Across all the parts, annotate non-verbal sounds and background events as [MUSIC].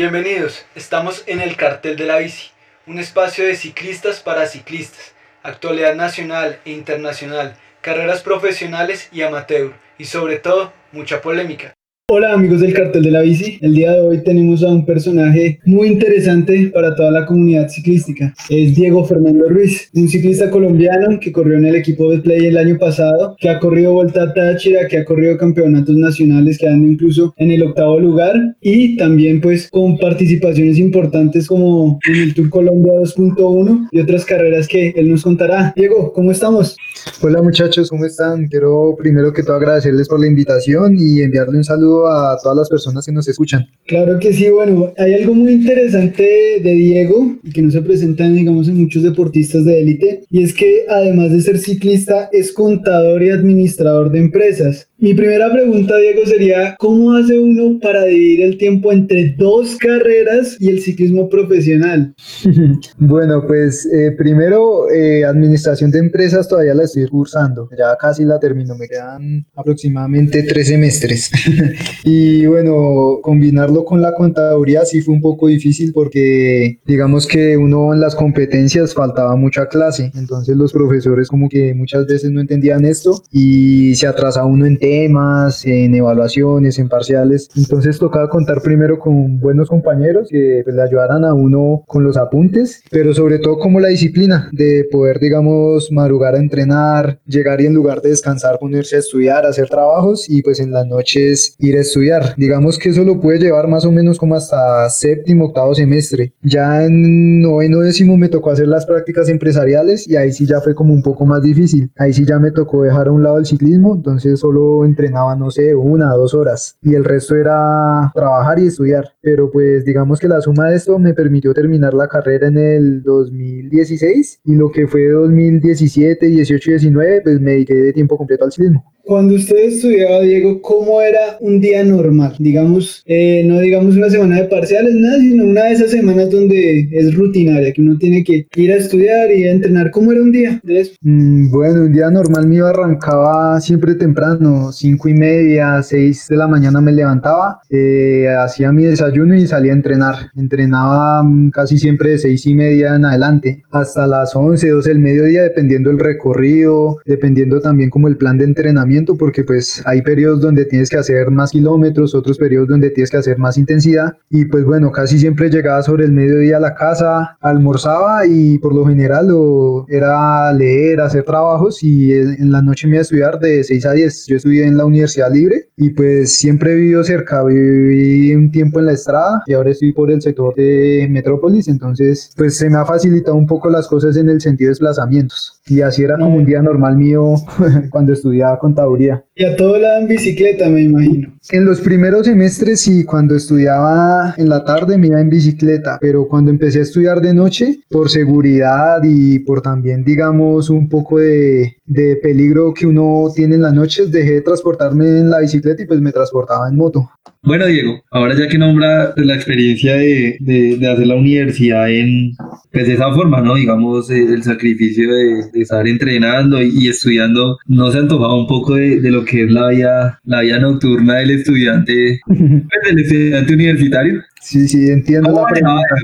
Bienvenidos, estamos en el Cartel de la Bici, un espacio de ciclistas para ciclistas, actualidad nacional e internacional, carreras profesionales y amateur, y sobre todo, mucha polémica. Hola amigos del cartel de la bici, el día de hoy tenemos a un personaje muy interesante para toda la comunidad ciclística. Es Diego Fernando Ruiz, un ciclista colombiano que corrió en el equipo de Play el año pasado, que ha corrido Volta Táchira, que ha corrido campeonatos nacionales, quedando incluso en el octavo lugar y también pues con participaciones importantes como en el Tour Colombia 2.1 y otras carreras que él nos contará. Diego, ¿cómo estamos? Hola muchachos, ¿cómo están? Quiero primero que todo agradecerles por la invitación y enviarle un saludo a todas las personas que nos escuchan. Claro que sí, bueno, hay algo muy interesante de Diego y que no se presenta, digamos, en muchos deportistas de élite, y es que además de ser ciclista, es contador y administrador de empresas. Mi primera pregunta, Diego, sería, ¿cómo hace uno para dividir el tiempo entre dos carreras y el ciclismo profesional? [LAUGHS] bueno, pues eh, primero, eh, administración de empresas todavía la estoy cursando, ya casi la termino, me quedan aproximadamente tres semestres. [LAUGHS] y bueno, combinarlo con la contaduría sí fue un poco difícil porque digamos que uno en las competencias faltaba mucha clase, entonces los profesores como que muchas veces no entendían esto y se atrasaba uno en temas, en evaluaciones, en parciales. Entonces tocaba contar primero con buenos compañeros que pues, le ayudaran a uno con los apuntes, pero sobre todo como la disciplina de poder, digamos, madrugar a entrenar, llegar y en lugar de descansar ponerse a estudiar, hacer trabajos y pues en las noches ir a estudiar. Digamos que eso lo puede llevar más o menos como hasta séptimo, octavo semestre. Ya en noveno décimo me tocó hacer las prácticas empresariales y ahí sí ya fue como un poco más difícil. Ahí sí ya me tocó dejar a un lado el ciclismo, entonces solo entrenaba, no sé, una, dos horas y el resto era trabajar y estudiar. Pero pues digamos que la suma de esto me permitió terminar la carrera en el 2016 y lo que fue 2017, 18 y 19, pues me dediqué de tiempo completo al ciclismo. Cuando usted estudiaba, Diego, ¿cómo era un día normal? Digamos, eh, no digamos una semana de parciales, nada, sino una de esas semanas donde es rutinaria, que uno tiene que ir a estudiar y a entrenar. ¿Cómo era un día de eso? Mm, bueno, un día normal mío arrancaba siempre temprano, cinco y media, seis de la mañana me levantaba, eh, hacía mi desayuno y salía a entrenar. Entrenaba mm, casi siempre de seis y media en adelante, hasta las once, doce del mediodía, dependiendo el recorrido, dependiendo también como el plan de entrenamiento porque pues hay periodos donde tienes que hacer más kilómetros, otros periodos donde tienes que hacer más intensidad. Y pues bueno, casi siempre llegaba sobre el mediodía a la casa, almorzaba y por lo general lo, era leer, hacer trabajos y en la noche me iba a estudiar de 6 a 10. Yo estudié en la Universidad Libre y pues siempre he vivido cerca, viví un tiempo en la estrada y ahora estoy por el sector de Metrópolis, entonces pues se me ha facilitado un poco las cosas en el sentido de desplazamientos. Y así era como un día normal mío [LAUGHS] cuando estudiaba contaduría y a todo lado en bicicleta, me imagino. En los primeros semestres y cuando estudiaba en la tarde me iba en bicicleta, pero cuando empecé a estudiar de noche, por seguridad y por también, digamos, un poco de, de peligro que uno tiene en las noches, dejé de transportarme en la bicicleta y pues me transportaba en moto. Bueno, Diego, ahora ya que nombra la experiencia de, de, hacer la universidad en, pues de esa forma, ¿no? Digamos, eh, el sacrificio de, estar entrenando y, estudiando, ¿no se antojaba un poco de, lo que es la vida, la vida nocturna del estudiante, [LAUGHS] pues, del estudiante universitario? Sí, sí, entiendo la pregunta.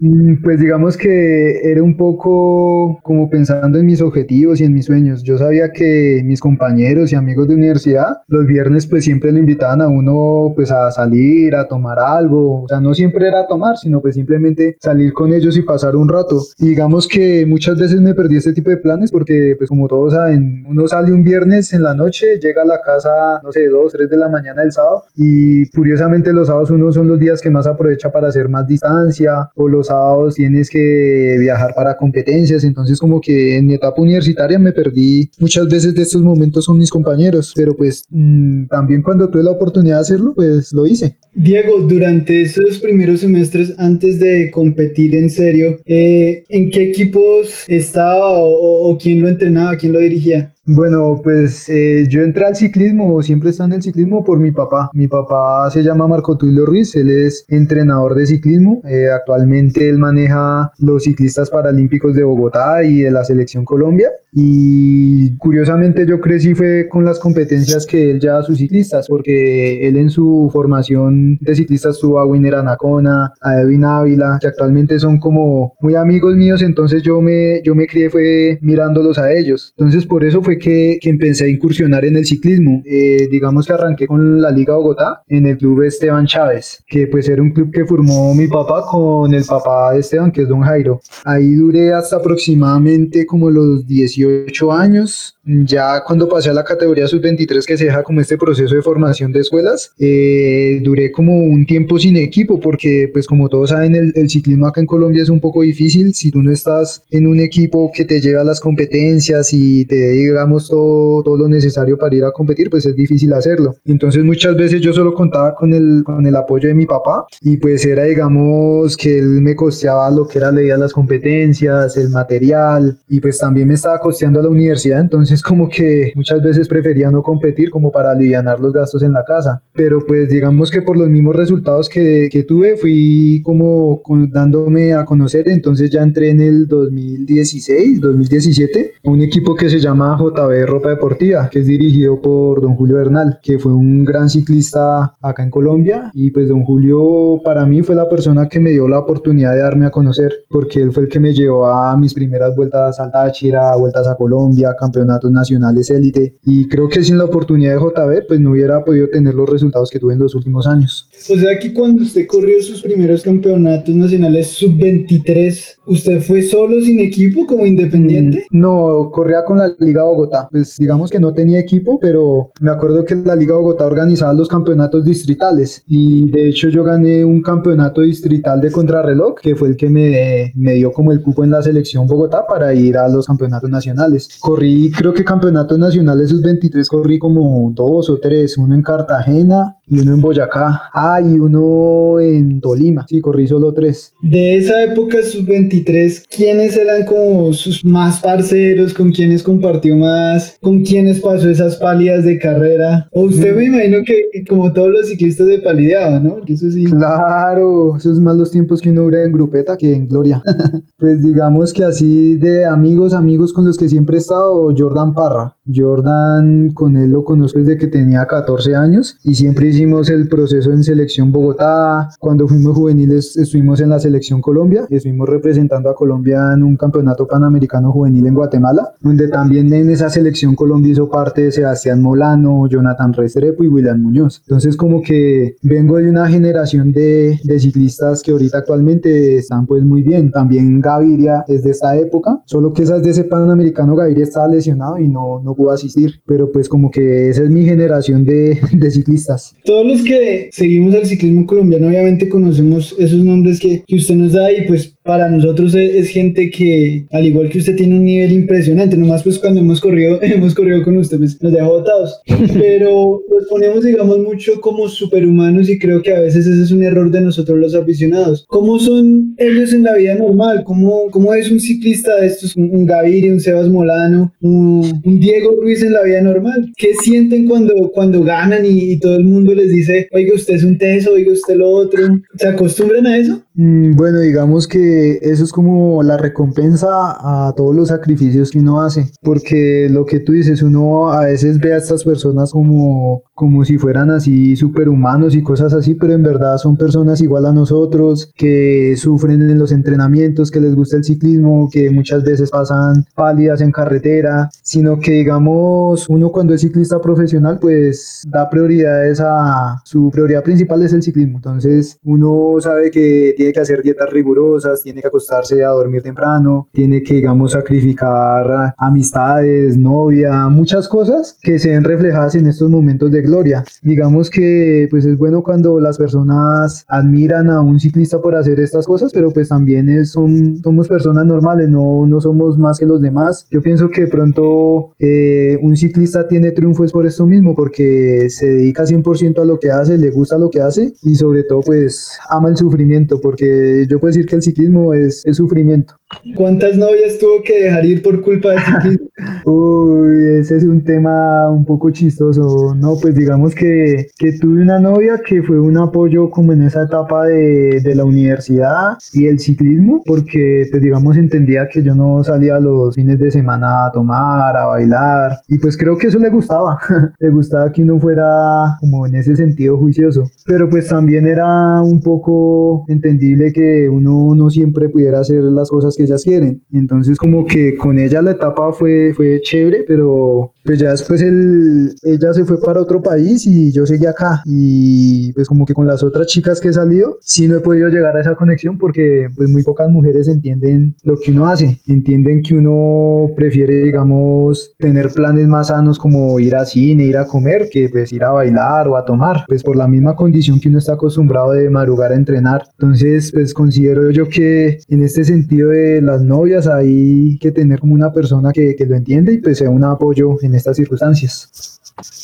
Mm, pues digamos que era un poco como pensando en mis objetivos y en mis sueños. Yo sabía que mis compañeros y amigos de universidad los viernes pues siempre le invitaban a uno pues a salir, a tomar algo. O sea, no siempre era tomar, sino pues simplemente salir con ellos y pasar un rato. Y digamos que muchas veces me perdí este tipo de planes porque pues como todos saben, uno sale un viernes en la noche, llega a la casa, no sé, dos, tres de la mañana del sábado y curiosamente los sábados uno son los días que más aprovecha para hacer más distancia o los sábados tienes que viajar para competencias, entonces como que en mi etapa universitaria me perdí muchas veces de estos momentos con mis compañeros, pero pues mm, también cuando tuve la oportunidad de hacerlo, pues lo hice. Diego, durante esos primeros semestres antes de competir en serio, eh, ¿en qué equipos estaba o, o quién lo entrenaba, quién lo dirigía? Bueno, pues eh, yo entré al ciclismo, siempre está en el ciclismo por mi papá. Mi papá se llama Marco Tulio Ruiz, él es entrenador de ciclismo. Eh, actualmente él maneja los ciclistas paralímpicos de Bogotá y de la selección Colombia. Y curiosamente yo crecí fue con las competencias que él lleva a sus ciclistas, porque él en su formación de ciclistas tuvo a Winner Anacona, a Edwin Ávila, que actualmente son como muy amigos míos, entonces yo me, yo me crié fue mirándolos a ellos. Entonces por eso fue que, que empecé a incursionar en el ciclismo. Eh, digamos que arranqué con la Liga Bogotá en el club Esteban Chávez, que pues era un club que formó mi papá con el papá de Esteban, que es Don Jairo. Ahí duré hasta aproximadamente como los 18 años ya cuando pasé a la categoría sub-23 que se deja como este proceso de formación de escuelas, eh, duré como un tiempo sin equipo porque pues como todos saben el, el, ciclismo acá en Colombia es un poco difícil si tú no estás en un equipo que te lleva a las competencias y te dé digamos todo, todo lo necesario para ir a competir pues es difícil hacerlo. Entonces muchas veces yo solo contaba con el, con el apoyo de mi papá y pues era digamos que él me costeaba lo que era leer las competencias, el material y pues también me estaba costeando a la universidad entonces es como que muchas veces prefería no competir como para aliviar los gastos en la casa. Pero pues digamos que por los mismos resultados que, que tuve fui como dándome a conocer, entonces ya entré en el 2016, 2017, a un equipo que se llama JB Ropa Deportiva, que es dirigido por don Julio Bernal, que fue un gran ciclista acá en Colombia y pues don Julio para mí fue la persona que me dio la oportunidad de darme a conocer, porque él fue el que me llevó a mis primeras vueltas al Táchira, vueltas a Colombia, campeonato nacionales élite y creo que sin la oportunidad de JB pues no hubiera podido tener los resultados que tuve en los últimos años. O sea que cuando usted corrió sus primeros campeonatos nacionales sub-23, ¿usted fue solo sin equipo como independiente? Mm, no, corría con la Liga Bogotá. Pues digamos que no tenía equipo, pero me acuerdo que la Liga Bogotá organizaba los campeonatos distritales y de hecho yo gané un campeonato distrital de contrarreloj que fue el que me, me dio como el cupo en la selección Bogotá para ir a los campeonatos nacionales. Corrí creo que campeonatos nacionales sub-23 corrí como dos o tres, uno en Cartagena y uno en Boyacá. Ah, y uno en Tolima. Sí, corrí solo tres. De esa época sub-23, ¿quiénes eran como sus más parceros? ¿Con quiénes compartió más? ¿Con quiénes pasó esas pálidas de carrera? O usted me imagino que como todos los ciclistas de palideaba, ¿no? Eso sí. Claro, esos más los tiempos que uno dura en grupeta que en gloria. [LAUGHS] pues digamos que así de amigos, amigos con los que siempre he estado, Jordan Parra. Jordan, con él lo conozco desde que tenía 14 años y siempre hicimos el proceso en selección Bogotá. Cuando fuimos juveniles estuvimos en la selección Colombia, estuvimos representando a Colombia en un campeonato panamericano juvenil en Guatemala, donde también en esa selección Colombia hizo parte de Sebastián Molano, Jonathan Restrepo y William Muñoz. Entonces como que vengo de una generación de, de ciclistas que ahorita actualmente están pues muy bien. También Gaviria es de esta época, solo que esas de ese panamericano Gaviria estaba lesionado y no, no pudo asistir, pero pues como que esa es mi generación de, de ciclistas. Todos los que seguimos el ciclismo colombiano obviamente conocemos esos nombres que, que usted nos da y pues para nosotros es, gente que, al igual que usted, tiene un nivel impresionante. Nomás pues cuando hemos corrido, [LAUGHS] hemos corrido con usted, pues nos deja botados. Pero los ponemos, digamos, mucho como superhumanos y creo que a veces ese es un error de nosotros los aficionados. ¿Cómo son ellos en la vida normal? ¿Cómo, cómo es un ciclista de estos, un, Gaviria, un Sebas Molano, un, Diego Ruiz en la vida normal? ¿Qué sienten cuando, cuando ganan y, y todo el mundo les dice, oiga, usted es un teso, oiga, usted lo otro? ¿Se acostumbran a eso? Mm, bueno, digamos que eso es como la recompensa a todos los sacrificios que uno hace, porque lo que tú dices, uno a veces ve a estas personas como, como si fueran así superhumanos y cosas así, pero en verdad son personas igual a nosotros, que sufren en los entrenamientos, que les gusta el ciclismo, que muchas veces pasan pálidas en carretera, sino que digamos, uno cuando es ciclista profesional, pues da prioridades a su prioridad principal es el ciclismo, entonces uno sabe que tiene que hacer dietas rigurosas, tiene que acostarse a dormir temprano, tiene que, digamos, sacrificar amistades, novia, muchas cosas que se ven reflejadas en estos momentos de gloria. Digamos que, pues es bueno cuando las personas admiran a un ciclista por hacer estas cosas, pero pues también es, son, somos personas normales, no, no somos más que los demás. Yo pienso que pronto eh, un ciclista tiene triunfos por esto mismo, porque se dedica 100% a lo que hace, le gusta lo que hace y sobre todo pues ama el sufrimiento porque yo puedo decir que el ciclismo es, sufrimiento. ¿Cuántas novias tuvo que dejar ir por culpa de ciclismo? [LAUGHS] Uy, ese es un tema un poco chistoso. No, pues digamos que, que tuve una novia que fue un apoyo como en esa etapa de, de la universidad y el ciclismo, porque pues digamos entendía que yo no salía los fines de semana a tomar, a bailar, y pues creo que eso le gustaba. [LAUGHS] le gustaba que uno fuera como en ese sentido juicioso. Pero pues también era un poco entendible que uno no siempre pudiera hacer las cosas que ellas quieren. Entonces como que con ella la etapa fue, fue chévere, pero pues ya después el, ella se fue para otro país y yo seguí acá. Y pues como que con las otras chicas que he salido, sí no he podido llegar a esa conexión porque pues muy pocas mujeres entienden lo que uno hace. Entienden que uno prefiere, digamos, tener planes más sanos como ir a cine, ir a comer, que pues ir a bailar o a tomar. Pues por la misma condición que uno está acostumbrado de madrugar a entrenar. Entonces pues considero yo que en este sentido de las novias hay que tener como una persona que, que lo entiende y pues sea un apoyo en estas circunstancias.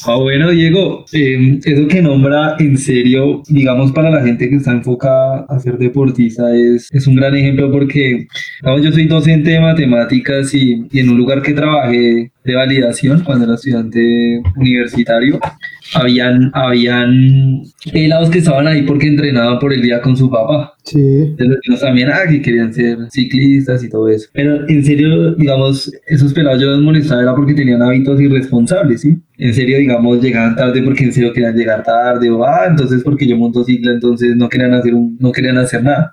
Ah, bueno, Diego, em, eso que nombra en serio, digamos, para la gente que está enfocada a ser deportista, es, es un gran ejemplo porque, digamos, yo soy docente de matemáticas y, y en un lugar que trabajé de validación cuando era estudiante universitario, habían, habían pelados que estaban ahí porque entrenaban por el día con su papá. Sí. De los sabían ah, que querían ser ciclistas y todo eso. Pero en serio, digamos, esos pelados yo los molestaba era porque tenían hábitos irresponsables, ¿sí? En serio, digamos, llegaban tarde porque en serio querían llegar tarde, o ah, entonces porque yo monto cicla, entonces no querían hacer un, no querían hacer nada.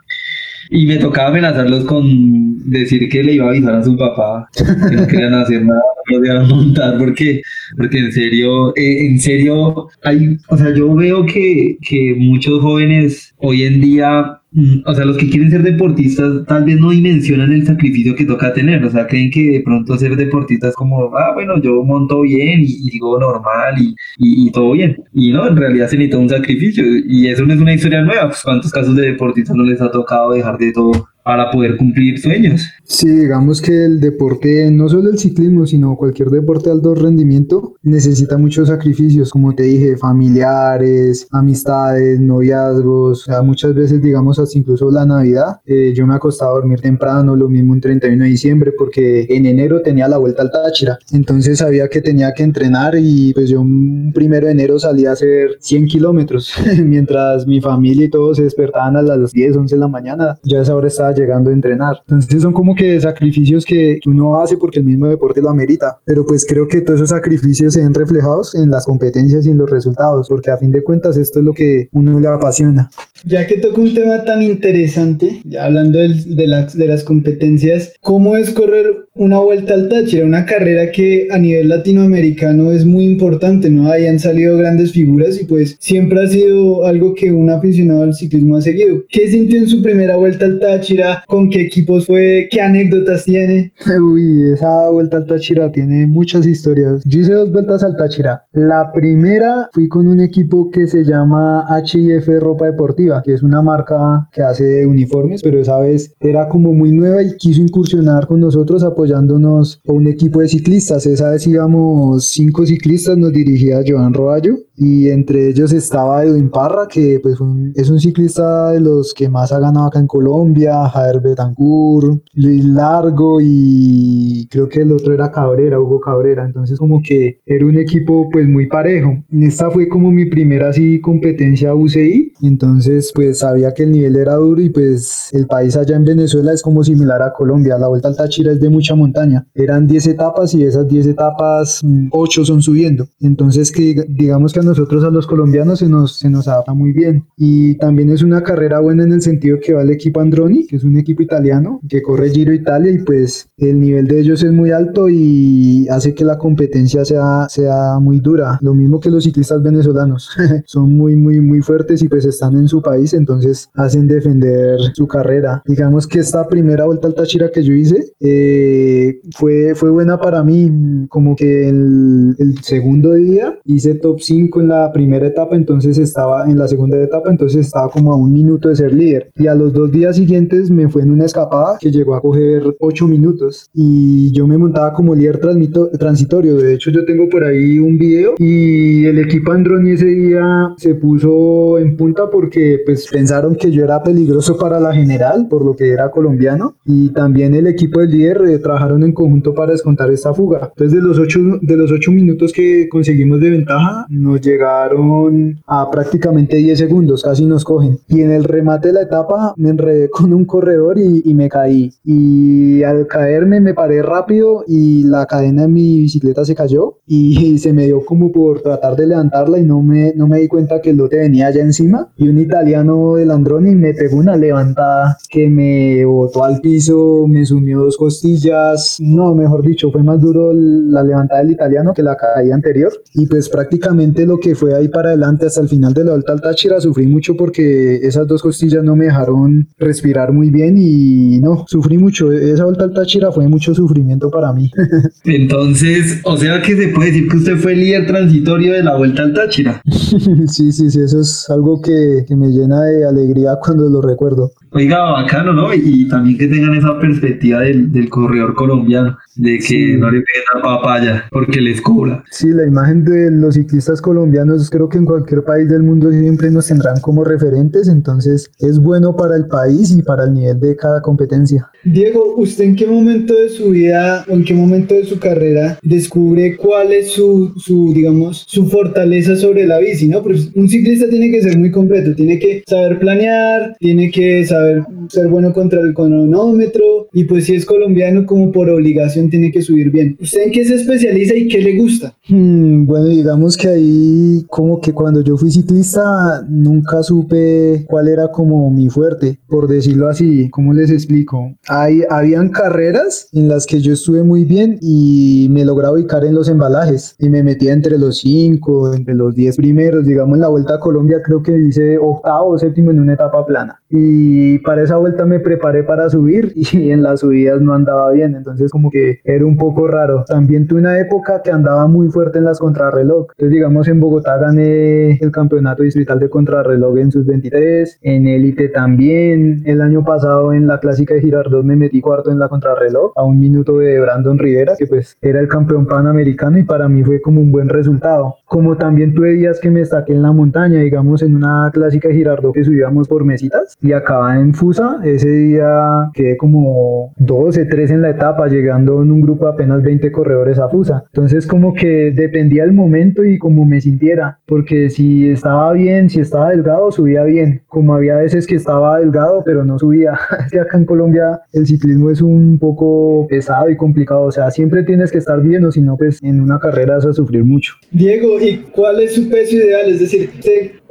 Y me tocaba amenazarlos con decir que le iba a avisar a su papá que no querían hacer nada, no podían montar, porque, porque en serio, eh, en serio, hay, o sea, yo veo que, que muchos jóvenes hoy en día o sea, los que quieren ser deportistas tal vez no dimensionan el sacrificio que toca tener, o sea, creen que de pronto ser deportista es como, ah, bueno, yo monto bien y, digo normal y, y, todo bien. Y no, en realidad se necesita un sacrificio y eso no es una historia nueva, pues cuántos casos de deportistas no les ha tocado dejar de todo para poder cumplir sueños. Sí, digamos que el deporte, no solo el ciclismo, sino cualquier deporte de alto rendimiento, necesita muchos sacrificios, como te dije, familiares, amistades, noviazgos, o sea, muchas veces, digamos, hasta incluso la Navidad, eh, yo me acostaba a dormir temprano, lo mismo un 31 de diciembre, porque en enero tenía la vuelta al Táchira, entonces sabía que tenía que entrenar y pues yo un primero de enero salía a hacer 100 kilómetros, [LAUGHS] mientras mi familia y todos se despertaban a las 10, 11 de la mañana, ya a esa hora estaba llegando a entrenar. Entonces son como que sacrificios que uno hace porque el mismo deporte lo amerita. Pero pues creo que todos esos sacrificios se ven reflejados en las competencias y en los resultados, porque a fin de cuentas esto es lo que uno le apasiona. Ya que toca un tema tan interesante, ya hablando de, las competencias, ¿cómo es correr una vuelta al Táchira? Una carrera que a nivel latinoamericano es muy importante, ¿no? Ahí han salido grandes figuras y pues siempre ha sido algo que un aficionado al ciclismo ha seguido. ¿Qué sintió en su primera vuelta al Táchira? ¿Con qué equipos fue? ¿Qué anécdotas tiene? Uy, esa vuelta al Táchira tiene muchas historias. Yo hice dos vueltas al Táchira. La primera fui con un equipo que se llama HIF Ropa Deportiva que es una marca que hace uniformes, pero esa vez era como muy nueva y quiso incursionar con nosotros apoyándonos un equipo de ciclistas. Esa vez íbamos cinco ciclistas, nos dirigía Joan Roballo y entre ellos estaba Edwin Parra, que pues es un ciclista de los que más ha ganado acá en Colombia, Javier Betancourt, Luis Largo y creo que el otro era Cabrera, Hugo Cabrera, entonces como que era un equipo pues muy parejo. Esta fue como mi primera así competencia UCI, entonces pues sabía que el nivel era duro y pues el país allá en Venezuela es como similar a Colombia, la Vuelta al Táchira es de mucha montaña, eran 10 etapas y esas 10 etapas 8 mm, son subiendo, entonces que digamos que nosotros a los colombianos se nos, se nos adapta muy bien. Y también es una carrera buena en el sentido que va el equipo Androni, que es un equipo italiano que corre Giro Italia y pues el nivel de ellos es muy alto y hace que la competencia sea, sea muy dura. Lo mismo que los ciclistas venezolanos. [LAUGHS] Son muy, muy, muy fuertes y pues están en su país, entonces hacen defender su carrera. Digamos que esta primera vuelta al Táchira que yo hice, eh, eh, fue, fue buena para mí, como que el, el segundo día hice top 5 en la primera etapa, entonces estaba en la segunda etapa, entonces estaba como a un minuto de ser líder. Y a los dos días siguientes me fue en una escapada que llegó a coger 8 minutos y yo me montaba como líder transitorio. De hecho, yo tengo por ahí un video y el equipo Androni ese día se puso en punta porque pues pensaron que yo era peligroso para la general, por lo que era colombiano. Y también el equipo del líder eh, trabajaron en conjunto para descontar esta fuga. Entonces, de los 8 de los ocho minutos que conseguimos de ventaja, nos llegaron a prácticamente 10 segundos, casi nos cogen. Y en el remate de la etapa me enredé con un corredor y, y me caí. Y al caerme me paré rápido y la cadena de mi bicicleta se cayó y [LAUGHS] se me dio como por tratar de levantarla y no me, no me di cuenta que el lote venía allá encima y un italiano del Androni me pegó una levantada que me botó al piso, me sumió dos costillas, no, mejor dicho, fue más duro la levantada del italiano que la caída anterior y pues prácticamente lo que fue ahí para adelante hasta el final de la Vuelta al Táchira sufrí mucho porque esas dos costillas no me dejaron respirar muy bien y no, sufrí mucho, esa Vuelta al Táchira fue mucho sufrimiento para mí. [LAUGHS] Entonces, o sea que se puede decir que usted fue el líder transitorio de la Vuelta al Táchira. [LAUGHS] sí, sí, sí, eso es algo que, que me llena de alegría cuando lo recuerdo. Oiga, bacano, ¿no? Y, también que tengan esa perspectiva del, del corredor colombiano, de que no le peguen a papaya porque les cobra. Sí, la imagen de los ciclistas colombianos creo que en cualquier país del mundo siempre nos tendrán como referentes, entonces es bueno para el país y para el nivel de cada competencia. Diego, ¿usted en qué momento de su vida o en qué momento de su carrera descubre cuál es su, su digamos, su fortaleza sobre la bici, ¿no? Pues un ciclista tiene que ser muy completo, tiene que saber planear, tiene que saber ser bueno contra el cronómetro y pues si es colombiano como por obligación tiene que subir bien. ¿Usted en qué se especializa y qué le gusta? Hmm, bueno, digamos que ahí como que cuando yo fui ciclista nunca supe cuál era como mi fuerte, por decirlo así, ¿cómo les explico? Hay, habían carreras en las que yo estuve muy bien y me lograba ubicar en los embalajes y me metía entre los 5, entre los 10 primeros, digamos en la Vuelta a Colombia creo que hice octavo o séptimo en una etapa plana y y para esa vuelta me preparé para subir y [LAUGHS] en las subidas no andaba bien, entonces como que era un poco raro. También tuve una época que andaba muy fuerte en las contrarreloj, entonces digamos en Bogotá gané el campeonato distrital de contrarreloj en sus 23, en élite también, el año pasado en la clásica de Girardot me metí cuarto en la contrarreloj a un minuto de Brandon Rivera, que pues era el campeón panamericano y para mí fue como un buen resultado. Como también tuve días que me destaqué en la montaña, digamos en una clásica de Girardot que subíamos por mesitas y acababa en Fusa. Ese día quedé como 12, 13 en la etapa, llegando en un grupo de apenas 20 corredores a Fusa. Entonces como que dependía del momento y como me sintiera, porque si estaba bien, si estaba delgado, subía bien. Como había veces que estaba delgado, pero no subía. [LAUGHS] Es que acá en Colombia el ciclismo es un poco pesado y complicado, o sea, siempre tienes que estar bien o si no, pues en una carrera vas a sufrir mucho. Diego, ¿y cuál es su peso ideal? Es decir,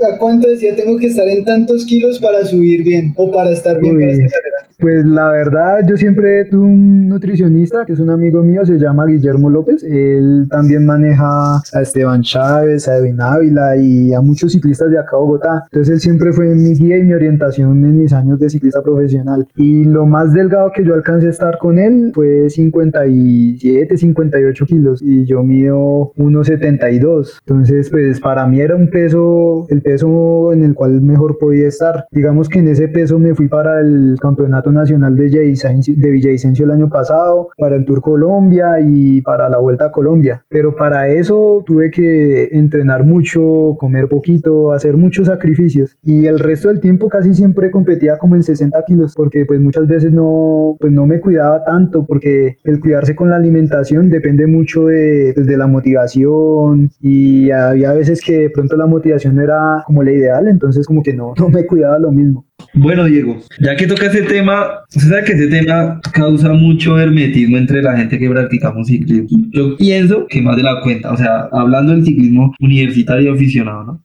¿a cuánto decía tengo que estar en tantos kilos para subir bien o para estar bien para esta carrera? Pues la verdad, yo siempre tuve un nutricionista que es un amigo mío, se llama Guillermo López. Él también maneja a Esteban Chávez, a Edwin Ávila y a muchos ciclistas de acá Bogotá. Entonces él siempre fue mi guía y mi orientación en mis años de ciclista profesional. Y lo más delgado que yo alcancé a estar con él fue 57, 58 kilos y yo mido 1,72. Entonces pues para mí era un peso, el peso en el cual mejor podía estar. Digamos que en ese peso me fui para el campeonato nacional de, de Villavicencio el año pasado, para el Tour Colombia y para la Vuelta a Colombia. Pero para eso tuve que entrenar mucho, comer poquito, hacer muchos sacrificios. Y el resto del tiempo casi siempre competía como en 60 kilos, porque pues muchas veces no, pues no me cuidaba tanto, porque el cuidarse con la alimentación depende mucho de, pues, de la motivación y había veces que de pronto la motivación no era como la ideal, entonces como que no, no me cuidaba lo mismo. Bueno, Diego, ya que toca ese tema, usted sabe que ese tema causa mucho hermetismo entre la gente que practicamos ciclismo. Yo pienso que más de la cuenta, o sea, hablando del ciclismo universitario aficionado, ¿no?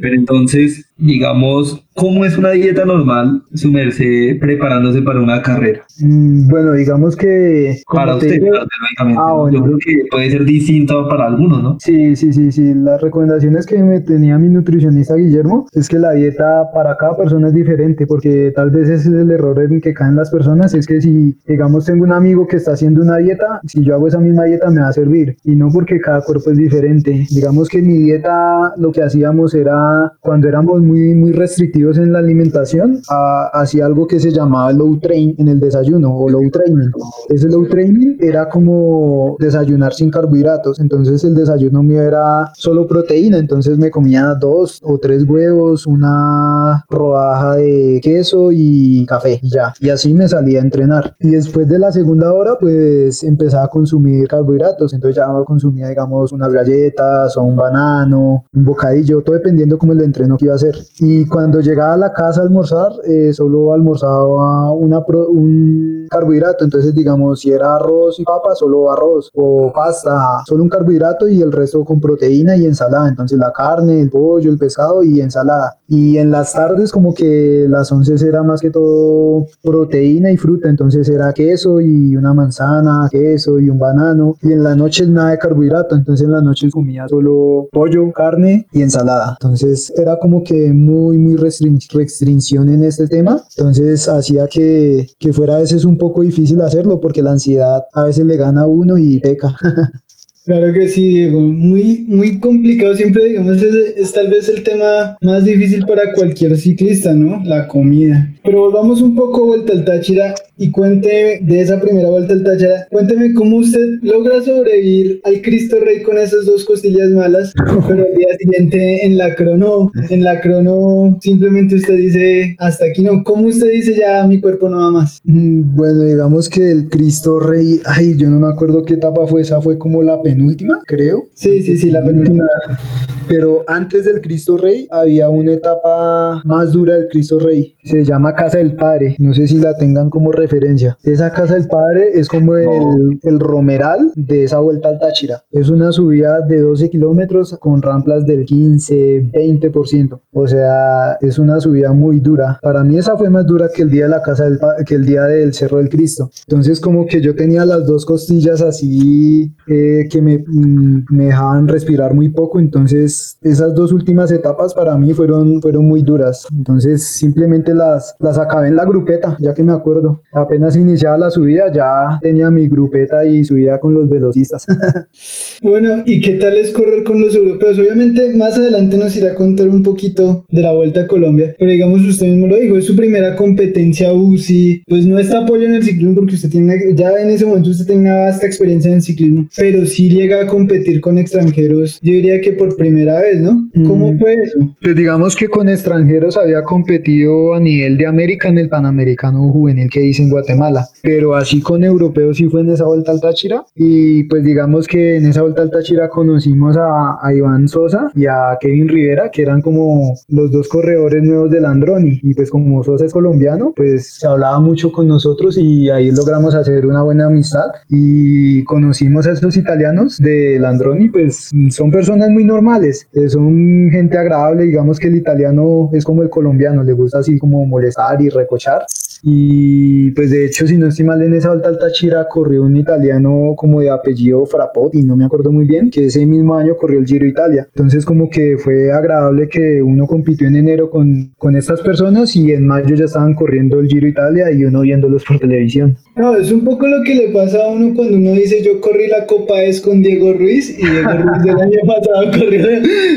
Pero entonces, digamos, ¿cómo es una dieta normal, sumerse preparándose para una carrera? Mm, bueno, digamos que... Para usted, lógicamente. Ah, Yo creo que puede ser distinto para algunos, ¿no? Sí, sí, sí, sí. Las recomendaciones que me tenía mi nutricionista Guillermo es que la dieta para cada persona es diferente, porque tal vez ese es el error en que caen las personas, es que si, digamos, tengo un amigo que está haciendo una dieta, si yo hago esa misma dieta me va a servir, y no porque cada cuerpo es diferente. Digamos que mi dieta, lo que hacíamos era, cuando éramos muy, muy restrictivos en la alimentación, hacía algo que se llamaba low train en el desayuno o low training. Ese low training era como desayunar sin carbohidratos, entonces el desayuno mío era solo proteína, entonces me comía dos o tres huevos, una rodaja de queso y café y ya. Y así me salía a entrenar. Y después de la segunda hora, pues empezaba a consumir carbohidratos, entonces ya consumía, digamos, unas galletas o un banano, un bocadillo, todo dependiendo como el entreno que iba a hacer. Y cuando llegaba a la casa a almorzar, eh, solo almorzaba una un carbohidrato, entonces digamos, si era arroz y papa, solo arroz, o pasta, solo un carbohidrato y el resto con proteína y ensalada, entonces la carne, el pollo, el pescado y ensalada. Y en las tardes como que las once era más que todo proteína y fruta, entonces era queso y una manzana, queso y un banano, y en la noche nada de carbohidrato, entonces en la noche comía solo pollo, carne y ensalada. Entonces era como que muy, muy restricción en este tema, entonces hacía que, que fuera a veces un poco difícil hacerlo porque la ansiedad a veces le gana a uno y peca. [LAUGHS] Claro que sí, Diego. Muy, muy complicado. Siempre, digamos, es, tal vez el tema más difícil para cualquier ciclista, ¿no? La comida. Pero volvamos un poco vuelta al Táchira y cuente de esa primera vuelta al Táchira. Cuénteme cómo usted logra sobrevivir al Cristo Rey con esas dos costillas malas, [LAUGHS] pero al día siguiente en la crono, en la crono simplemente usted dice hasta aquí no. ¿Cómo usted dice ya mi cuerpo no va más? Mm, bueno, digamos que el Cristo Rey, ay, yo no me acuerdo qué etapa fue esa, fue como la penúltima, creo. Sí, sí, sí, la penúltima. Pero antes del Cristo Rey había una etapa más dura del Cristo Rey. Se llama Casa del Padre. No sé si la tengan como referencia. Esa Casa del Padre es como el, el romeral de esa vuelta al Táchira. Es una subida de 12 kilómetros con ramplas del 15, 20%. O sea, es una subida muy dura. Para mí esa fue más dura que el día de la Casa del que el día del Cerro del Cristo. Entonces como que yo tenía las dos costillas así eh, que me, me dejaban respirar muy poco. Entonces esas dos últimas etapas para mí fueron, fueron muy duras. Entonces simplemente las, las acabé en la grupeta, ya que me acuerdo. Apenas iniciaba la subida ya tenía mi grupeta y subía con los velocistas. [LAUGHS] bueno, ¿y qué tal es correr con los europeos? Obviamente más adelante nos irá a contar un poquito de la Vuelta a Colombia, pero digamos usted mismo lo dijo, es su primera competencia UCI, pues no está apoyo en el ciclismo porque usted tiene, ya en ese momento usted tenía vasta experiencia en el ciclismo, pero si llega a competir con extranjeros, yo diría que por primera vez, ¿no? ¿Cómo mm. fue eso? Pues digamos que con extranjeros había competido a nivel de América en el Panamericano Juvenil que hice en Guatemala, pero así con europeos sí fue en esa vuelta al Táchira y pues digamos que en esa vuelta al Táchira conocimos a, Iván Sosa y a Kevin Rivera, que eran como los dos corredores nuevos del Androni y pues como Sosa es colombiano, pues se hablaba mucho con nosotros y ahí logramos hacer una buena amistad y conocimos a esos italianos del Androni, pues son personas muy normales, eh, son gente agradable, digamos que el italiano es como el colombiano, le gusta así como molestar y recochar. Y pues de hecho, si no estoy mal, en esa Alta Altachira corrió un italiano como de apellido Frappotti, no me acuerdo muy bien, que ese mismo año corrió el Giro Italia. Entonces como que fue agradable que uno compitió en enero con, con estas personas y en mayo ya estaban corriendo el Giro Italia y uno viéndolos por televisión. No, es un poco lo que le pasa a uno cuando uno dice yo corrí la Copa es con Diego Ruiz y Diego [LAUGHS] Ruiz el año pasado corrió,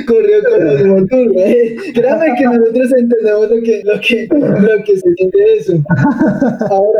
corrió con los Motur. ¿eh? Créame que nosotros entendemos lo que, lo que, lo que se siente eso. Ahora,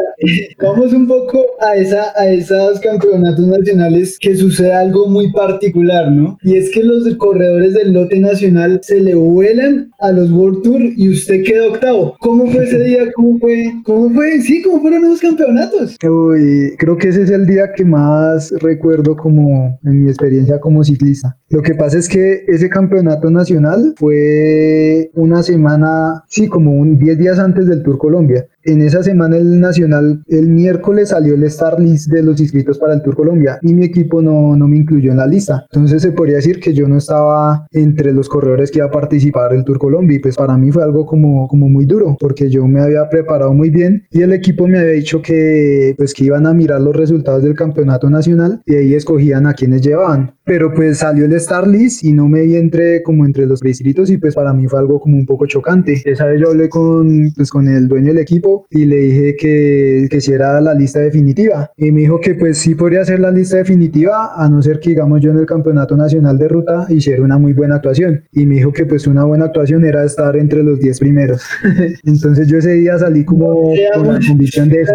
vamos un poco a, esa, a esos campeonatos nacionales que sucede algo muy particular, ¿no? Y es que los corredores del lote nacional se le vuelan a los World Tour y usted queda octavo. ¿Cómo fue ese día? ¿Cómo fue? ¿Cómo fue? Sí, ¿cómo fueron esos campeonatos? Kilómetros. Uy, creo que ese es el día que más recuerdo como en mi experiencia como ciclista. Lo que pasa es que ese campeonato nacional fue una semana, sí, como un 10 días antes del Tour Colombia. En esa semana el Nacional, el miércoles salió el Star List de los inscritos para el Tour Colombia y mi equipo no, no me incluyó en la lista. Entonces se podría decir que yo no estaba entre los corredores que iba a participar del Tour Colombia y pues para mí fue algo como, como muy duro porque yo me había preparado muy bien y el equipo me había dicho que pues que iban a mirar los resultados del campeonato nacional y ahí escogían a quienes llevaban. Pero pues salió el Star List y no me vi entre como entre los distritos y pues para mí fue algo como un poco chocante. Esa vez yo hablé con, pues, con el dueño del equipo y le dije que, que si era la lista definitiva. Y me dijo que pues sí podría ser la lista definitiva, a no ser que digamos yo en el campeonato nacional de ruta hiciera una muy buena actuación. Y me dijo que pues una buena actuación era estar entre los 10 primeros. [LAUGHS] Entonces yo ese día salí como con la convicción de eso.